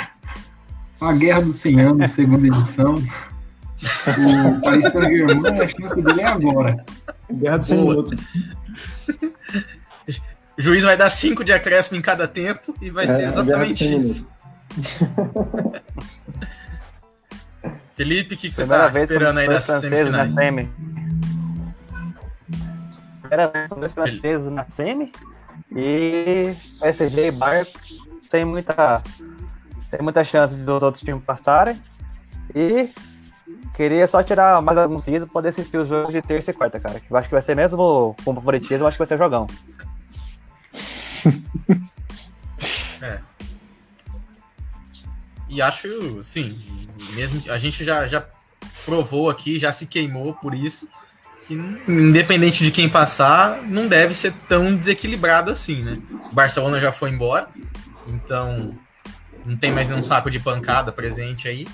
Uma guerra dos 100 anos, segunda edição. O Paris Saint-Germain, a chance dele é agora. Guerra dos 100 minutos. O juiz vai dar 5 de acréscimo em cada tempo e vai é, ser exatamente isso. Felipe, o que, que você tá esperando aí das semifinais? Com dois franceses na semi. E PSG e Bayern tem muita, tem muita chance de os outros times passarem. E queria só tirar mais alguns dias para poder assistir os jogos de terça e quarta, cara. Que eu acho que vai ser mesmo com favoritismo, acho que vai ser jogão. é. E acho, sim, mesmo a gente já, já provou aqui, já se queimou por isso que, independente de quem passar, não deve ser tão desequilibrado assim, né? O Barcelona já foi embora, então não tem mais nenhum saco de pancada presente aí.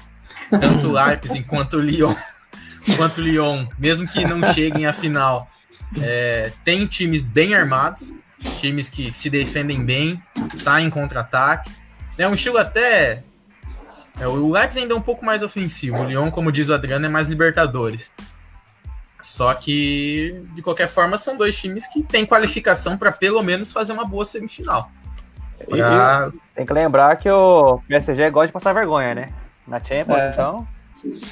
Tanto o Leipzig quanto o Lyon, quanto o Lyon, mesmo que não cheguem à final, é, tem times bem armados, times que se defendem bem, saem contra-ataque. É um estilo até. É, o Leipzig ainda é um pouco mais ofensivo. O Lyon, como diz o Adriano, é mais Libertadores. Só que, de qualquer forma, são dois times que têm qualificação para pelo menos fazer uma boa semifinal. Pra... Tem que lembrar que o PSG gosta de passar vergonha, né? Na Champions, é. então.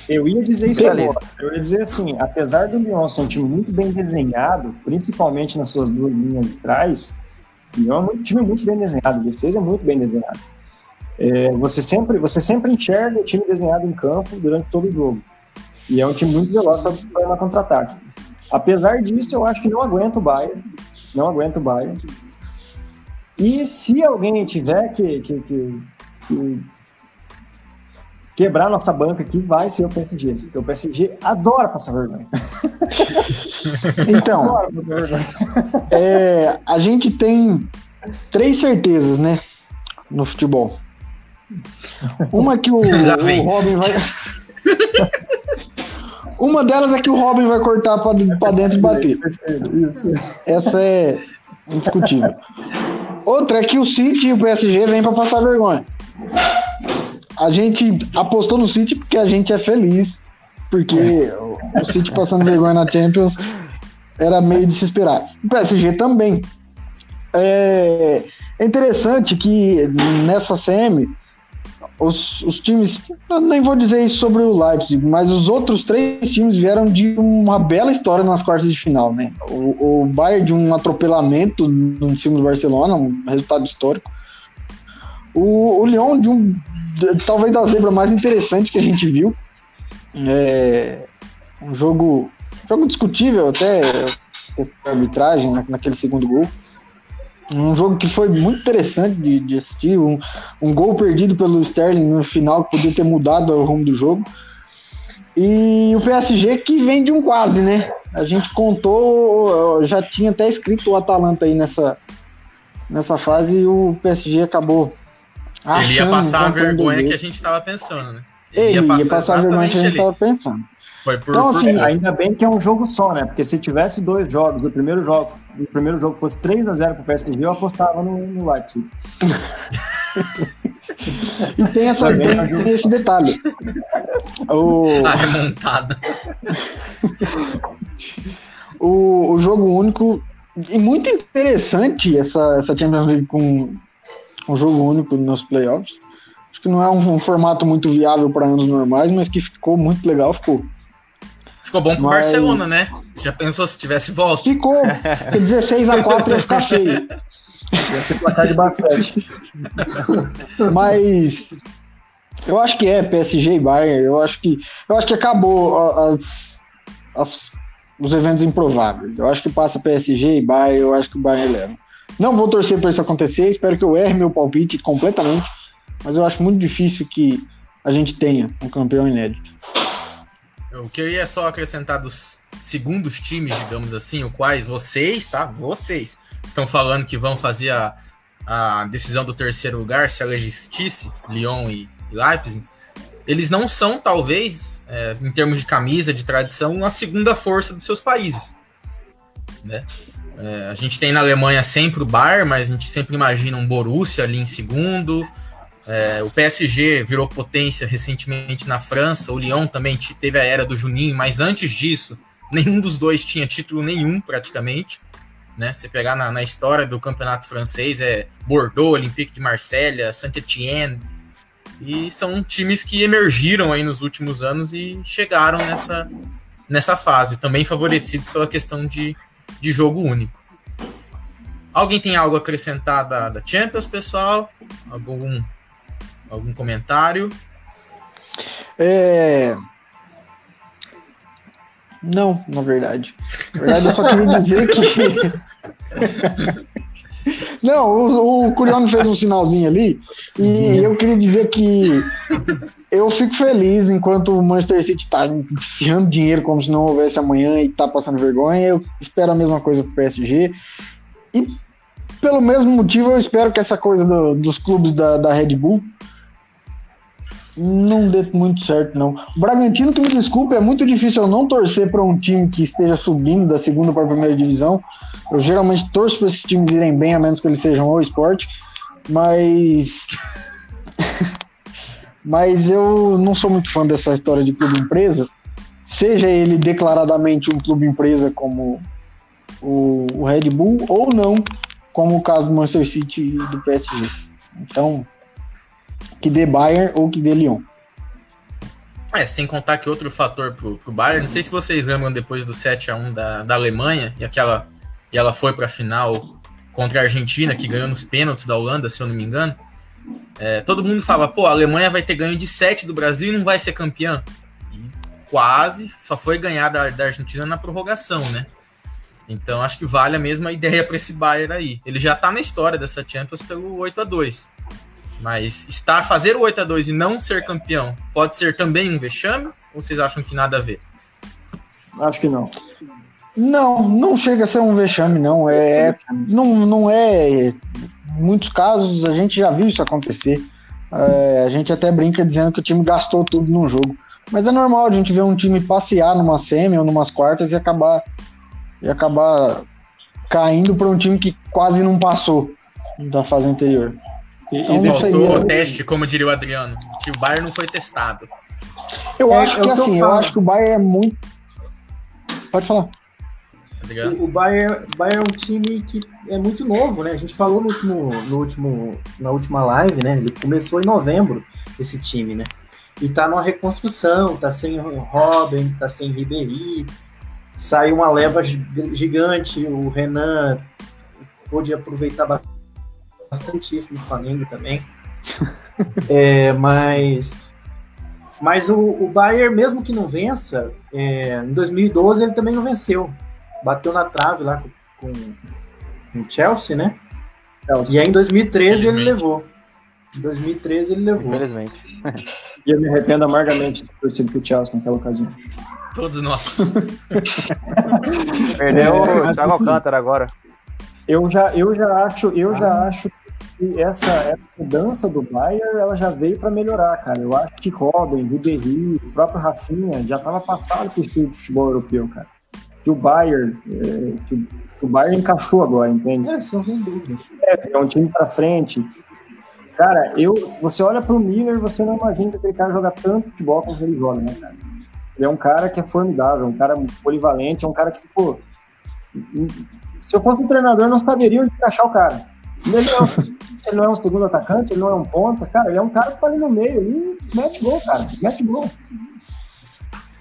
Eu ia dizer isso agora. Eu ia dizer assim, apesar do Lyon ser um time muito bem desenhado, principalmente nas suas duas linhas de trás, o Lyon é um time muito bem desenhado, a defesa é muito bem desenhada. É, você, sempre, você sempre enxerga o time desenhado em campo durante todo o jogo. E é um time muito veloz para na contra-ataque. Apesar disso, eu acho que não aguenta o Bayern. Não aguenta o Bayern. E se alguém tiver que, que, que, que quebrar nossa banca aqui, vai ser o PSG. Porque o PSG adora passar vergonha. Então, é, a gente tem três certezas, né? No futebol. Uma que o, o Robin vai. Uma delas é que o Robin vai cortar para dentro e bater. Essa é indiscutível. Outra é que o City e o PSG vêm para passar vergonha. A gente apostou no City porque a gente é feliz, porque o City passando vergonha na Champions era meio de se esperar. O PSG também. É, é interessante que nessa semi os, os times, nem vou dizer isso sobre o Leipzig, mas os outros três times vieram de uma bela história nas quartas de final, né? O, o Bayern de um atropelamento no time do Barcelona, um resultado histórico. O, o Lyon de um, de, talvez da zebra mais interessante que a gente viu. É, um jogo, jogo discutível até a arbitragem naquele segundo gol. Um jogo que foi muito interessante de, de assistir. Um, um gol perdido pelo Sterling no final que podia ter mudado o rumo do jogo. E o PSG que vem de um quase, né? A gente contou, já tinha até escrito o Atalanta aí nessa, nessa fase e o PSG acabou. Ele ia passar a vergonha que a gente estava pensando, né? Ele, Ele ia passar, ia passar a vergonha que a gente estava pensando. Foi por, então, assim, por... ainda bem que é um jogo só, né? Porque se tivesse dois jogos, o primeiro jogo, o primeiro jogo fosse 3 a 0 pro PSG, eu apostava no, no Leipzig. e tem, essa, tem esse detalhe. O... A remontada. o, o jogo único. E muito interessante essa, essa Champions League com um jogo único nos playoffs. Acho que não é um, um formato muito viável para anos normais, mas que ficou muito legal, ficou. Ficou bom pro Mas... Barcelona, né? Já pensou se tivesse volta? Ficou. Porque 16 a 4 ia ficar feio. Ia ser placar de basquete. Mas eu acho que é PSG e Bayern. Eu acho que eu acho que acabou as, as os eventos improváveis. Eu acho que passa PSG e Bayern, eu acho que o Bayern leva. Não vou torcer para isso acontecer, espero que eu erre meu palpite completamente, mas eu acho muito difícil que a gente tenha um campeão inédito. O que eu ia só acrescentar dos segundos times, digamos assim, o quais vocês, tá? Vocês estão falando que vão fazer a, a decisão do terceiro lugar, se ela existisse, Lyon e, e Leipzig, eles não são, talvez, é, em termos de camisa, de tradição, a segunda força dos seus países. Né? É, a gente tem na Alemanha sempre o Bayern, mas a gente sempre imagina um Borussia ali em segundo. É, o PSG virou potência recentemente na França. O Lyon também teve a era do Juninho, mas antes disso, nenhum dos dois tinha título nenhum praticamente. Né? Você pegar na, na história do campeonato francês, é Bordeaux, Olympique de Marselha, Saint-Étienne, e são times que emergiram aí nos últimos anos e chegaram nessa, nessa fase, também favorecidos pela questão de, de jogo único. Alguém tem algo a acrescentar da, da Champions, pessoal? Algum, algum comentário? É... Não, na verdade. Na verdade, eu só queria dizer que. Não, o, o Curiano fez um sinalzinho ali e eu queria dizer que eu fico feliz enquanto o Manchester City tá enfiando dinheiro como se não houvesse amanhã e tá passando vergonha. Eu espero a mesma coisa pro PSG. E pelo mesmo motivo eu espero que essa coisa do, dos clubes da, da Red Bull não dê muito certo, não. O Bragantino, que me desculpe, é muito difícil eu não torcer para um time que esteja subindo da segunda para a primeira divisão. Eu geralmente torço para esses times irem bem, a menos que eles sejam o esporte. Mas. mas eu não sou muito fã dessa história de clube empresa. Seja ele declaradamente um clube empresa como o, o Red Bull, ou não, como o caso do Manchester City e do PSG. Então, que dê Bayern ou que dê Lyon. É, sem contar que outro fator pro, pro Bayern, não sei se vocês lembram depois do 7 a 1 da, da Alemanha e aquela e ela foi para a final contra a Argentina, que ganhou nos pênaltis da Holanda, se eu não me engano. É, todo mundo fala, pô, a Alemanha vai ter ganho de 7 do Brasil e não vai ser campeã. E quase, só foi ganhar da, da Argentina na prorrogação, né? Então acho que vale a mesma ideia para esse Bayern aí. Ele já tá na história dessa Champions pelo 8 a 2 mas estar fazer o 8 a 2 e não ser campeão pode ser também um vexame? Ou vocês acham que nada a ver? Acho que não. Não, não chega a ser um vexame, não. É, não, não é. Em muitos casos a gente já viu isso acontecer. É, a gente até brinca dizendo que o time gastou tudo num jogo. Mas é normal a gente ver um time passear numa semi ou numas quartas e acabar e acabar caindo para um time que quase não passou da fase anterior. E, então, e faltou o teste, como diria o Adriano. Que o Bayern não foi testado. Eu é, acho que assim, eu acho que o Bayern é muito. Pode falar. O, o Bayern, Bayern é um time que é muito novo, né? A gente falou no último, no último, na última live, né? Ele começou em novembro, esse time, né? E tá numa reconstrução, tá sem Robin, tá sem Ribéry, saiu uma leva gigante, o Renan pôde aproveitar bastante bastantíssimo no Flamengo também. é, mas mas o, o Bayern, mesmo que não vença, é, em 2012 ele também não venceu. Bateu na trave lá com, com o Chelsea, né? Chelsea. E aí em 2013 ele levou. Em 2013 ele levou. Infelizmente. e eu me arrependo amargamente de ter torcido pro Chelsea naquela ocasião. Todos nós. Perdeu o Thiago Alcântara agora. Eu já, eu já acho, eu já ah. acho que essa, essa mudança do Bayern ela já veio para melhorar, cara. Eu acho que Robin, Ribéry, o próprio Rafinha já estava passado o estilo de futebol europeu, cara. Que o Bayern, é, que, o Bayern encaixou agora, entende? É, sem dúvida. É, é um time para frente. Cara, eu, você olha para o Miller, você não imagina que aquele cara joga tanto futebol como ele joga, né, cara? Ele é um cara que é formidável, um cara polivalente, é um cara que, pô, se eu fosse um treinador, eu não saberia onde encaixar o cara. Ele não, ele não é um segundo atacante, ele não é um ponta, cara, ele é um cara que tá ali no meio e mete gol, cara, mete gol.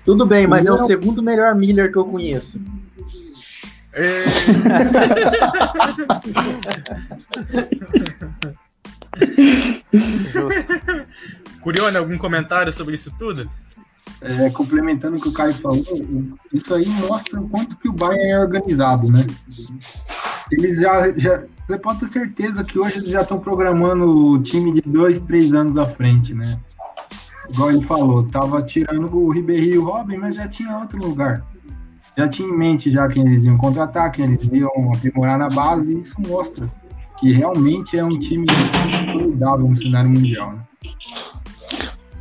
Tudo bem, mas é o segundo melhor Miller que eu conheço. É... Curione, algum comentário sobre isso tudo? É, complementando o que o Caio falou, isso aí mostra o quanto que o Bayern é organizado, né? Eles já, já você pode ter certeza que hoje eles já estão programando o time de dois, três anos à frente, né? Igual ele falou, tava tirando o Ribéry e o Robin, mas já tinha outro lugar. Já tinha em mente já quem eles iam contratar, quem eles iam aprimorar na base, e isso mostra que realmente é um time formidável no cenário mundial, né?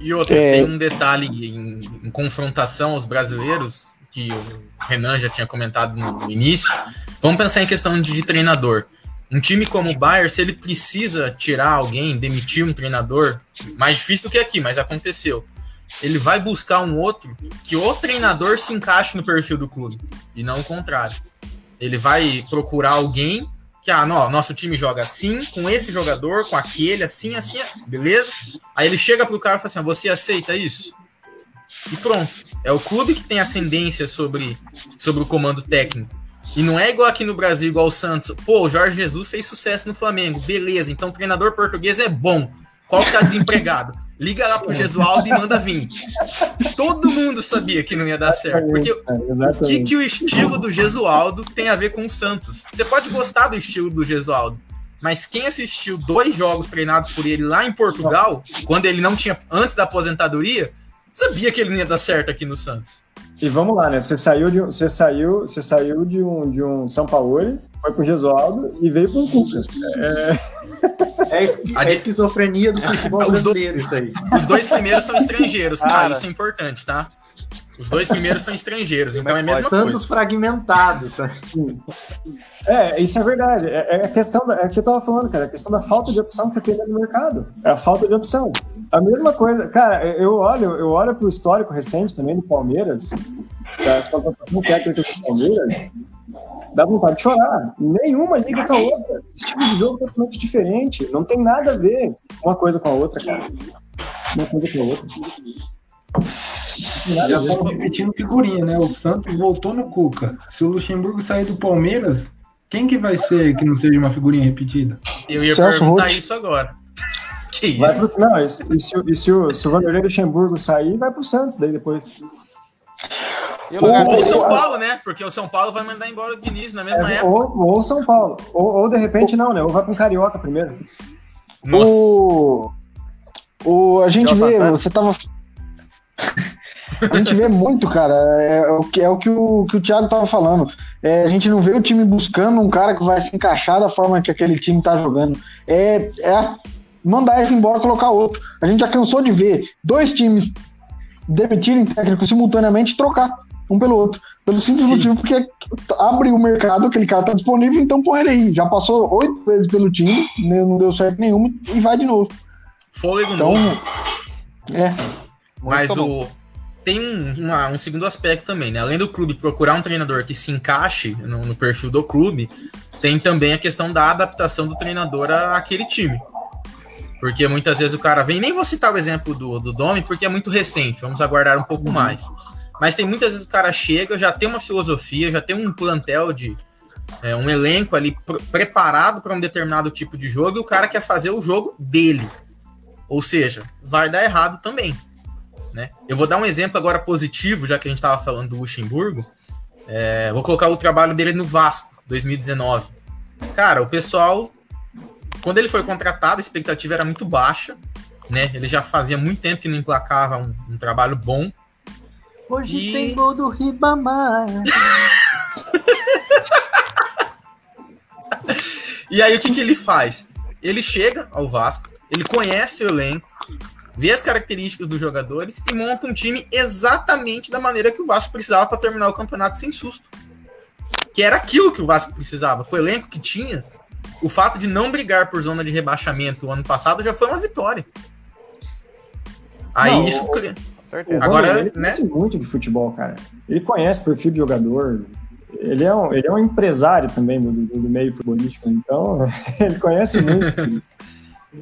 E outra, é... tem um detalhe em, em, confrontação aos brasileiros, que o Renan já tinha comentado no, início. Vamos pensar em questão de, de treinador. Um time como o Bayern, se ele precisa tirar alguém, demitir um treinador, mais difícil do que aqui, mas aconteceu. Ele vai buscar um outro que o treinador se encaixe no perfil do clube e não o contrário. Ele vai procurar alguém que ah, não, nosso time joga assim, com esse jogador, com aquele, assim, assim, beleza? Aí ele chega pro cara e fala assim: você aceita isso? E pronto. É o clube que tem ascendência sobre, sobre o comando técnico. E não é igual aqui no Brasil, igual o Santos. Pô, o Jorge Jesus fez sucesso no Flamengo. Beleza, então o treinador português é bom. Qual que tá desempregado? Liga lá pro Gesualdo e manda vir. Todo mundo sabia que não ia dar certo. Porque o que, que o estilo do Gesualdo tem a ver com o Santos? Você pode gostar do estilo do Gesualdo, mas quem assistiu dois jogos treinados por ele lá em Portugal, quando ele não tinha, antes da aposentadoria, sabia que ele não ia dar certo aqui no Santos. E vamos lá, né? Você saiu de, você saiu, você saiu de um, de um São Paulo, foi pro Gesualdo e veio pro Cuca. É... É, esqui, a é esquizofrenia do futebol os brasileiro, isso aí. Os dois primeiros são estrangeiros, cara. cara. Isso é importante, tá? Os dois primeiros são estrangeiros, então é a mesma Santos coisa. fragmentados. É, isso é verdade. É, é a questão, da, é o que eu tava falando, cara. É a questão da falta de opção que você tem no mercado. É a falta de opção. A mesma coisa, cara, eu olho, eu olho pro histórico recente também do Palmeiras, das contratações técnicas do Palmeiras, dá vontade de chorar. Nenhuma liga com a outra. Estilo de jogo é totalmente diferente. Não tem nada a ver uma coisa com a outra, cara. Uma coisa com a outra. Já estão repetindo figurinha, né? O Santos voltou no Cuca. Se o Luxemburgo sair do Palmeiras, quem que vai ser que não seja uma figurinha repetida? Eu ia Celso perguntar Roth. isso agora. que isso? Pro, não, e se, e se, e se, o, se o Vanderlei Luxemburgo sair, vai pro Santos daí depois. Ou, o São Paulo, né? Porque o São Paulo vai mandar embora o Diniz na mesma é, época. Ou, ou São Paulo. Ou, ou de repente não, né? Ou vai para um Carioca primeiro. Nossa. O, o, a gente vê, você tava. a gente vê muito, cara. É, é, o, que, é o que o, que o Thiago tava falando. É, a gente não vê o time buscando um cara que vai se encaixar da forma que aquele time tá jogando. É, é mandar esse embora colocar outro. A gente já cansou de ver dois times demitirem técnico simultaneamente e trocar um pelo outro. Pelo simples Sim. motivo porque abre o mercado, aquele cara tá disponível, então põe ele aí. Já passou oito vezes pelo time, não deu certo nenhuma e vai de novo. Fôlego então, novo. É. Mas o, tem um, uma, um segundo aspecto também, né? Além do clube procurar um treinador que se encaixe no, no perfil do clube, tem também a questão da adaptação do treinador àquele time. Porque muitas vezes o cara vem, nem vou citar o exemplo do, do Domi, porque é muito recente, vamos aguardar um pouco uhum. mais. Mas tem muitas vezes o cara chega, já tem uma filosofia, já tem um plantel de. É, um elenco ali pr preparado para um determinado tipo de jogo e o cara quer fazer o jogo dele. Ou seja, vai dar errado também. Né? Eu vou dar um exemplo agora positivo, já que a gente estava falando do Luxemburgo. É, vou colocar o trabalho dele no Vasco, 2019. Cara, o pessoal, quando ele foi contratado, a expectativa era muito baixa. Né? Ele já fazia muito tempo que não emplacava um, um trabalho bom. Hoje e... tem gol do Ribamar. e aí o que, que ele faz? Ele chega ao Vasco, ele conhece o elenco, vê as características dos jogadores e monta um time exatamente da maneira que o Vasco precisava para terminar o campeonato sem susto. Que era aquilo que o Vasco precisava. Com o elenco que tinha, o fato de não brigar por zona de rebaixamento o ano passado já foi uma vitória. Aí não, isso certeza. Agora, ele né? conhece muito de futebol, cara. Ele conhece perfil de jogador. Ele é um, ele é um empresário também do, do, do meio futebolístico, então ele conhece muito disso.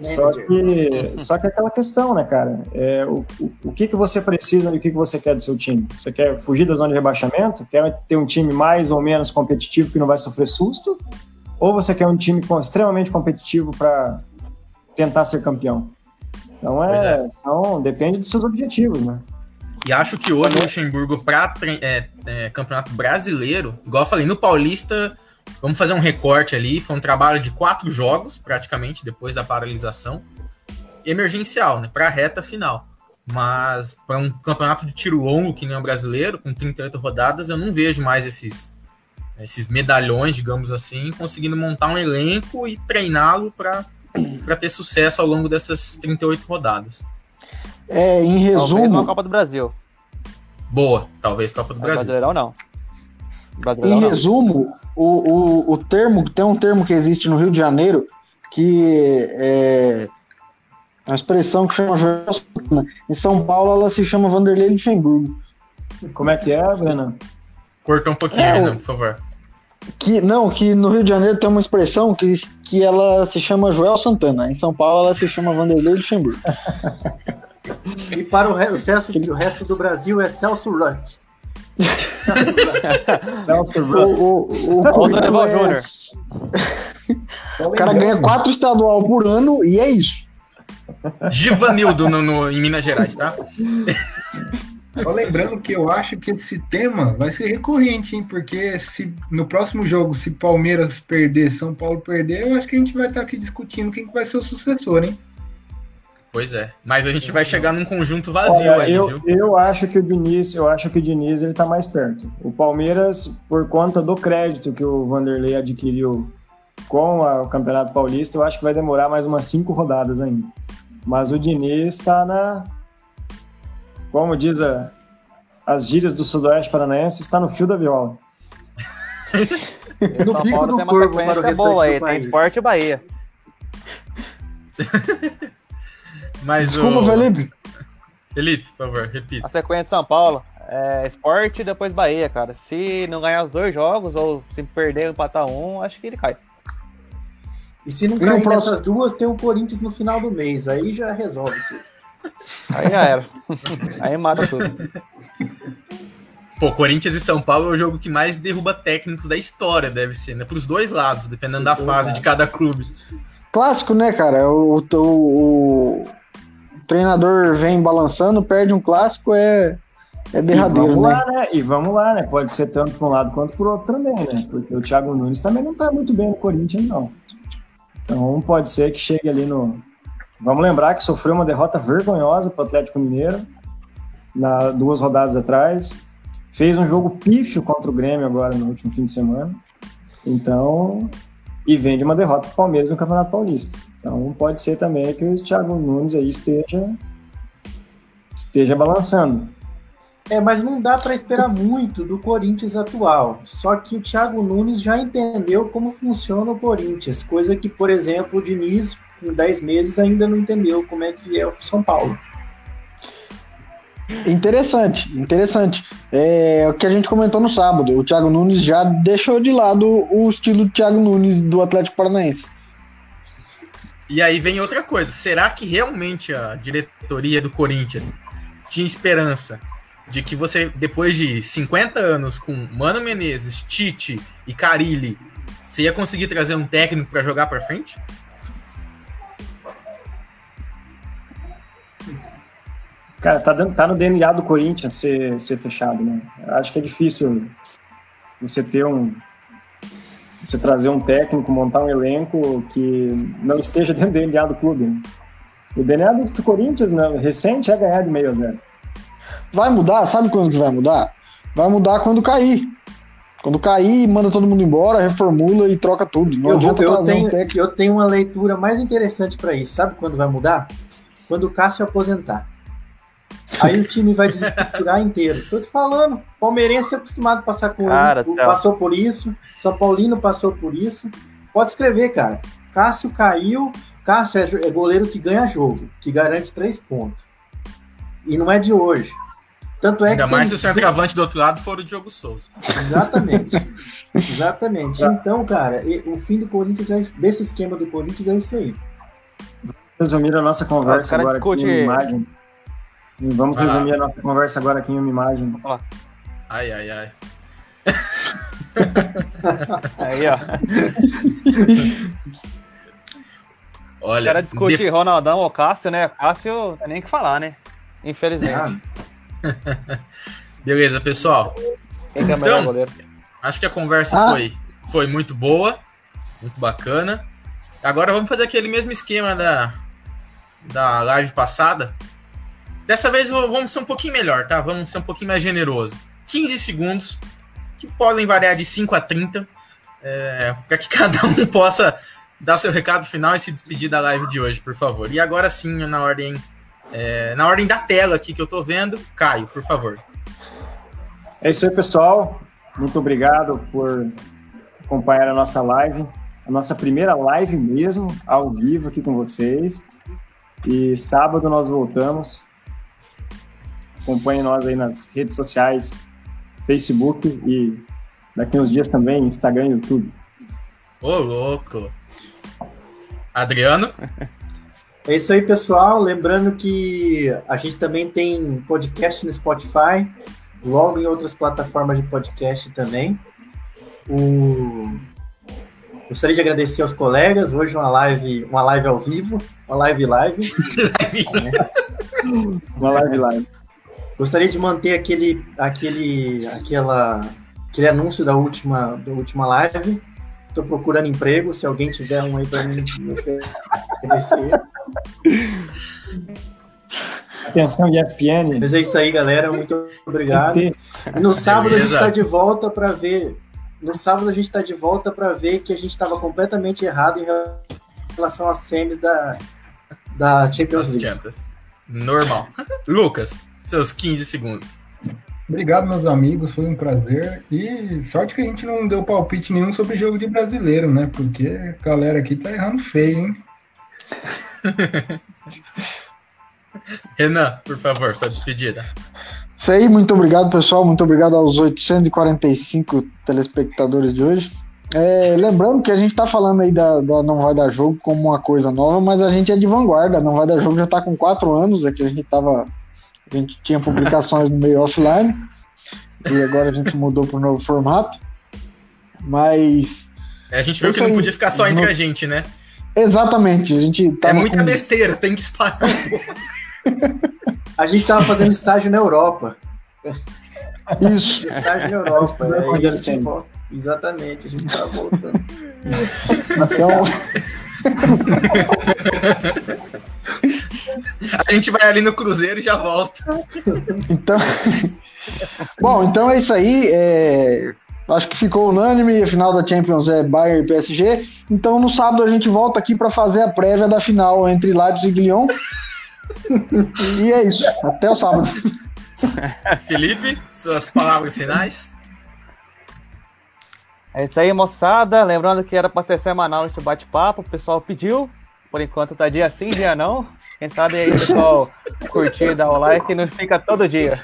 Só que, só que é aquela questão, né, cara? É, o, o, o, que, que você precisa e o que, que você quer do seu time? Você quer fugir da zona de rebaixamento? Quer ter um time mais ou menos competitivo que não vai sofrer susto? Ou você quer um time extremamente competitivo para tentar ser campeão? Então é, é, São, depende dos seus objetivos, né? E acho que hoje o Luxemburgo, para é, é, campeonato brasileiro, igual eu falei, no Paulista, vamos fazer um recorte ali. Foi um trabalho de quatro jogos, praticamente, depois da paralisação. Emergencial, né? Para a reta final. Mas para um campeonato de tiro longo, que nem o brasileiro, com 38 rodadas, eu não vejo mais esses, esses medalhões, digamos assim, conseguindo montar um elenco e treiná-lo para ter sucesso ao longo dessas 38 rodadas. É, em resumo. Talvez Copa do Brasil. Boa, talvez Copa do Brasil. Brasileirão não. Brasileirão, em não. resumo, o, o, o termo, tem um termo que existe no Rio de Janeiro que é uma expressão que chama Em São Paulo ela se chama Vanderlei Luxemburgo. Como é que é, Brena? Corta um pouquinho, é, Renan, por favor. Que, não, que no Rio de Janeiro tem uma expressão que, que ela se chama Joel Santana. Em São Paulo ela se chama Vanderlei Luxemburgo. E para o, resto, o resto do Brasil é Celso Rutt. Celso Rutt. O, o, o, é... o cara ganha quatro estadual por ano e é isso. Givanildo no, no, em Minas Gerais, tá? Só lembrando que eu acho que esse tema vai ser recorrente, hein? Porque se no próximo jogo, se Palmeiras perder, São Paulo perder, eu acho que a gente vai estar aqui discutindo quem que vai ser o sucessor, hein? Pois é, mas a gente vai chegar num conjunto vazio Olha, aí, eu, viu? Eu acho que o Diniz, eu acho que o Diniz ele tá mais perto. O Palmeiras, por conta do crédito que o Vanderlei adquiriu com a, o Campeonato Paulista, eu acho que vai demorar mais umas cinco rodadas ainda. Mas o Diniz está na. Como diz a, as gírias do Sudoeste Paranaense, está no fio da viola. no São pico do corvo para o restante boa aí. Tem Forte Bahia. Mas Desculpa, o... Felipe. Felipe, por favor, repita. A sequência de São Paulo é esporte e depois Bahia, cara. Se não ganhar os dois jogos, ou se perder ou empatar um, acho que ele cai. E se não e cair próximo... nessas duas, tem o Corinthians no final do mês. Aí já resolve tudo. Aí já era. Aí mata tudo. Pô, Corinthians e São Paulo é o jogo que mais derruba técnicos da história, deve ser, né? Para os dois lados, dependendo da fase de cada clube. Clássico, né, cara? O, o, o, treinador vem balançando, perde um clássico, é, é derradeiro, e vamos né? Lá, né? E vamos lá, né? Pode ser tanto para um lado quanto para o outro também, né? Porque o Thiago Nunes também não está muito bem no Corinthians, não. Então pode ser que chegue ali no. Vamos lembrar que sofreu uma derrota vergonhosa para o Atlético Mineiro na duas rodadas atrás. Fez um jogo pífio contra o Grêmio agora no último fim de semana. Então, e vem de uma derrota para o Palmeiras no Campeonato Paulista. Então pode ser também que o Thiago Nunes aí esteja esteja balançando. É, mas não dá para esperar muito do Corinthians atual. Só que o Thiago Nunes já entendeu como funciona o Corinthians, coisa que, por exemplo, o Diniz, com 10 meses, ainda não entendeu como é que é o São Paulo. Interessante, interessante. É o que a gente comentou no sábado. O Thiago Nunes já deixou de lado o estilo do Thiago Nunes do Atlético Paranaense. E aí vem outra coisa. Será que realmente a diretoria do Corinthians tinha esperança de que você, depois de 50 anos com Mano Menezes, Tite e Carilli, você ia conseguir trazer um técnico para jogar para frente? Cara, tá, dando, tá no DNA do Corinthians ser, ser fechado, né? Acho que é difícil você ter um. Você trazer um técnico, montar um elenco que não esteja dentro do DNA do clube. Né? O DNA do Corinthians, né, recente, é ganhar de meio a zero. Vai mudar? Sabe quando que vai mudar? Vai mudar quando cair. Quando cair, manda todo mundo embora, reformula e troca tudo. Não eu, vou, eu, tenho, um eu tenho uma leitura mais interessante para isso. Sabe quando vai mudar? Quando o Cássio aposentar. Aí o time vai desestruturar inteiro. Tô te falando, palmeirense é acostumado a passar com cara, ele, passou por isso, São Paulino passou por isso. Pode escrever, cara. Cássio caiu, Cássio é, é goleiro que ganha jogo, que garante três pontos. E não é de hoje. Tanto é Ainda que mais se o centroavante do outro lado for o Diogo Souza. Exatamente. Exatamente. Então, cara, o fim do Corinthians é desse esquema do Corinthians é isso aí. Resumir a nossa conversa agora discute... Vamos ah. resumir a nossa conversa agora aqui em uma imagem. Ai, ai, ai. aí, ó. Olha, o cara discute de... Ronaldão ou Cássio, né? Cássio, nem que falar, né? Infelizmente. Beleza, pessoal. Quem que é o melhor goleiro? Acho que a conversa Ah. foi, foi muito boa, muito bacana. Agora vamos fazer aquele mesmo esquema da, da live passada. Dessa vez vamos ser um pouquinho melhor, tá? Vamos ser um pouquinho mais generoso. 15 segundos, que podem variar de 5 a 30, é, para que cada um possa dar seu recado final e se despedir da live de hoje, por favor. E agora sim, na ordem, é, na ordem da tela aqui que eu tô vendo, Caio, por favor. É isso aí, pessoal. Muito obrigado por acompanhar a nossa live, a nossa primeira live mesmo, ao vivo aqui com vocês. E sábado nós voltamos. Acompanhe nós aí nas redes sociais, Facebook e daqui uns dias também Instagram e YouTube. Ô, louco! Adriano? É isso aí, pessoal. Lembrando que a gente também tem podcast no Spotify, logo em outras plataformas de podcast também. O... Gostaria de agradecer aos colegas. Hoje uma live, uma live ao vivo, uma live live. Uma live live. Gostaria de manter aquele, aquele, aquela, aquele anúncio da última, da última live. Estou procurando emprego. Se alguém tiver um aí para mim oferecer. Atenção, ESPN. Mas é isso aí, galera. Muito obrigado. E no sábado a gente Beleza. está de volta para ver. No sábado a gente está de volta para ver que a gente estava completamente errado em relação às semis da, da Champions League. Champions. Normal. Lucas, seus 15 segundos. Obrigado, meus amigos, foi um prazer. E sorte que a gente não deu palpite nenhum sobre jogo de brasileiro, né? Porque a galera aqui tá errando feio, hein? Renan, por favor, sua despedida. Isso aí, muito obrigado, pessoal. Muito obrigado aos 845 telespectadores de hoje. É, lembrando que a gente tá falando aí da, da Não Vai Dar Jogo como uma coisa nova, mas a gente é de vanguarda. Não Vai Dar Jogo já tá com quatro anos, é que a gente tava. A gente tinha publicações no meio offline, e agora a gente mudou pro novo formato. Mas. É, A gente viu que não podia ficar só entre No- a gente, né? Exatamente, a gente É muita com- besteira, tem que espalhar um pouco. A gente estava fazendo estágio na Europa. Isso. Estágio na Europa. Gente. volta. Exatamente, a gente estava voltando. Então, A gente vai ali no Cruzeiro e já volta. Então, bom, então é isso aí. é, Acho que ficou unânime. A final da Champions é Bayern e PSG. Então no sábado a gente volta aqui para fazer a prévia da final entre Leipzig e Lyon. e é isso. Até o sábado. Felipe, suas palavras finais. É isso aí, moçada. Lembrando que era pra ser semanal esse bate-papo, o pessoal pediu. Por enquanto tá dia sim, dia não. Quem sabe aí, pessoal, curtir, dar o like, não fica todo dia.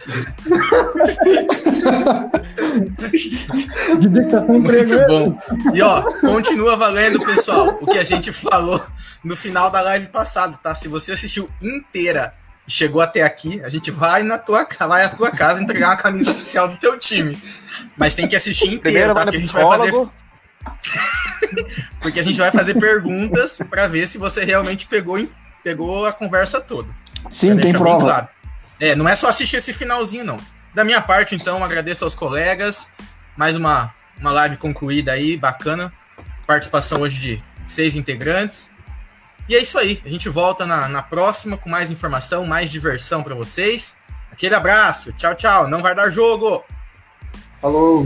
De dia que tá Muito né? bom. E ó, continua valendo, pessoal, o que a gente falou no final da live passada, tá? Se você assistiu inteira chegou até aqui, a gente vai na tua, vai à tua casa entregar uma camisa oficial do teu time. Mas tem que assistir inteiro, Primeiro tá? Porque a gente vai fazer porque a gente vai fazer perguntas pra ver se você realmente pegou, em- pegou a conversa toda. Sim, tem prova. claro. É, não é só assistir esse finalzinho, não. Da minha parte, então, agradeço aos colegas. Mais uma, uma live concluída aí, bacana. Participação hoje de seis integrantes. E é isso aí. A gente volta na, na próxima com mais informação, mais diversão pra vocês. Aquele abraço. Tchau, tchau. Não vai dar jogo. Falou!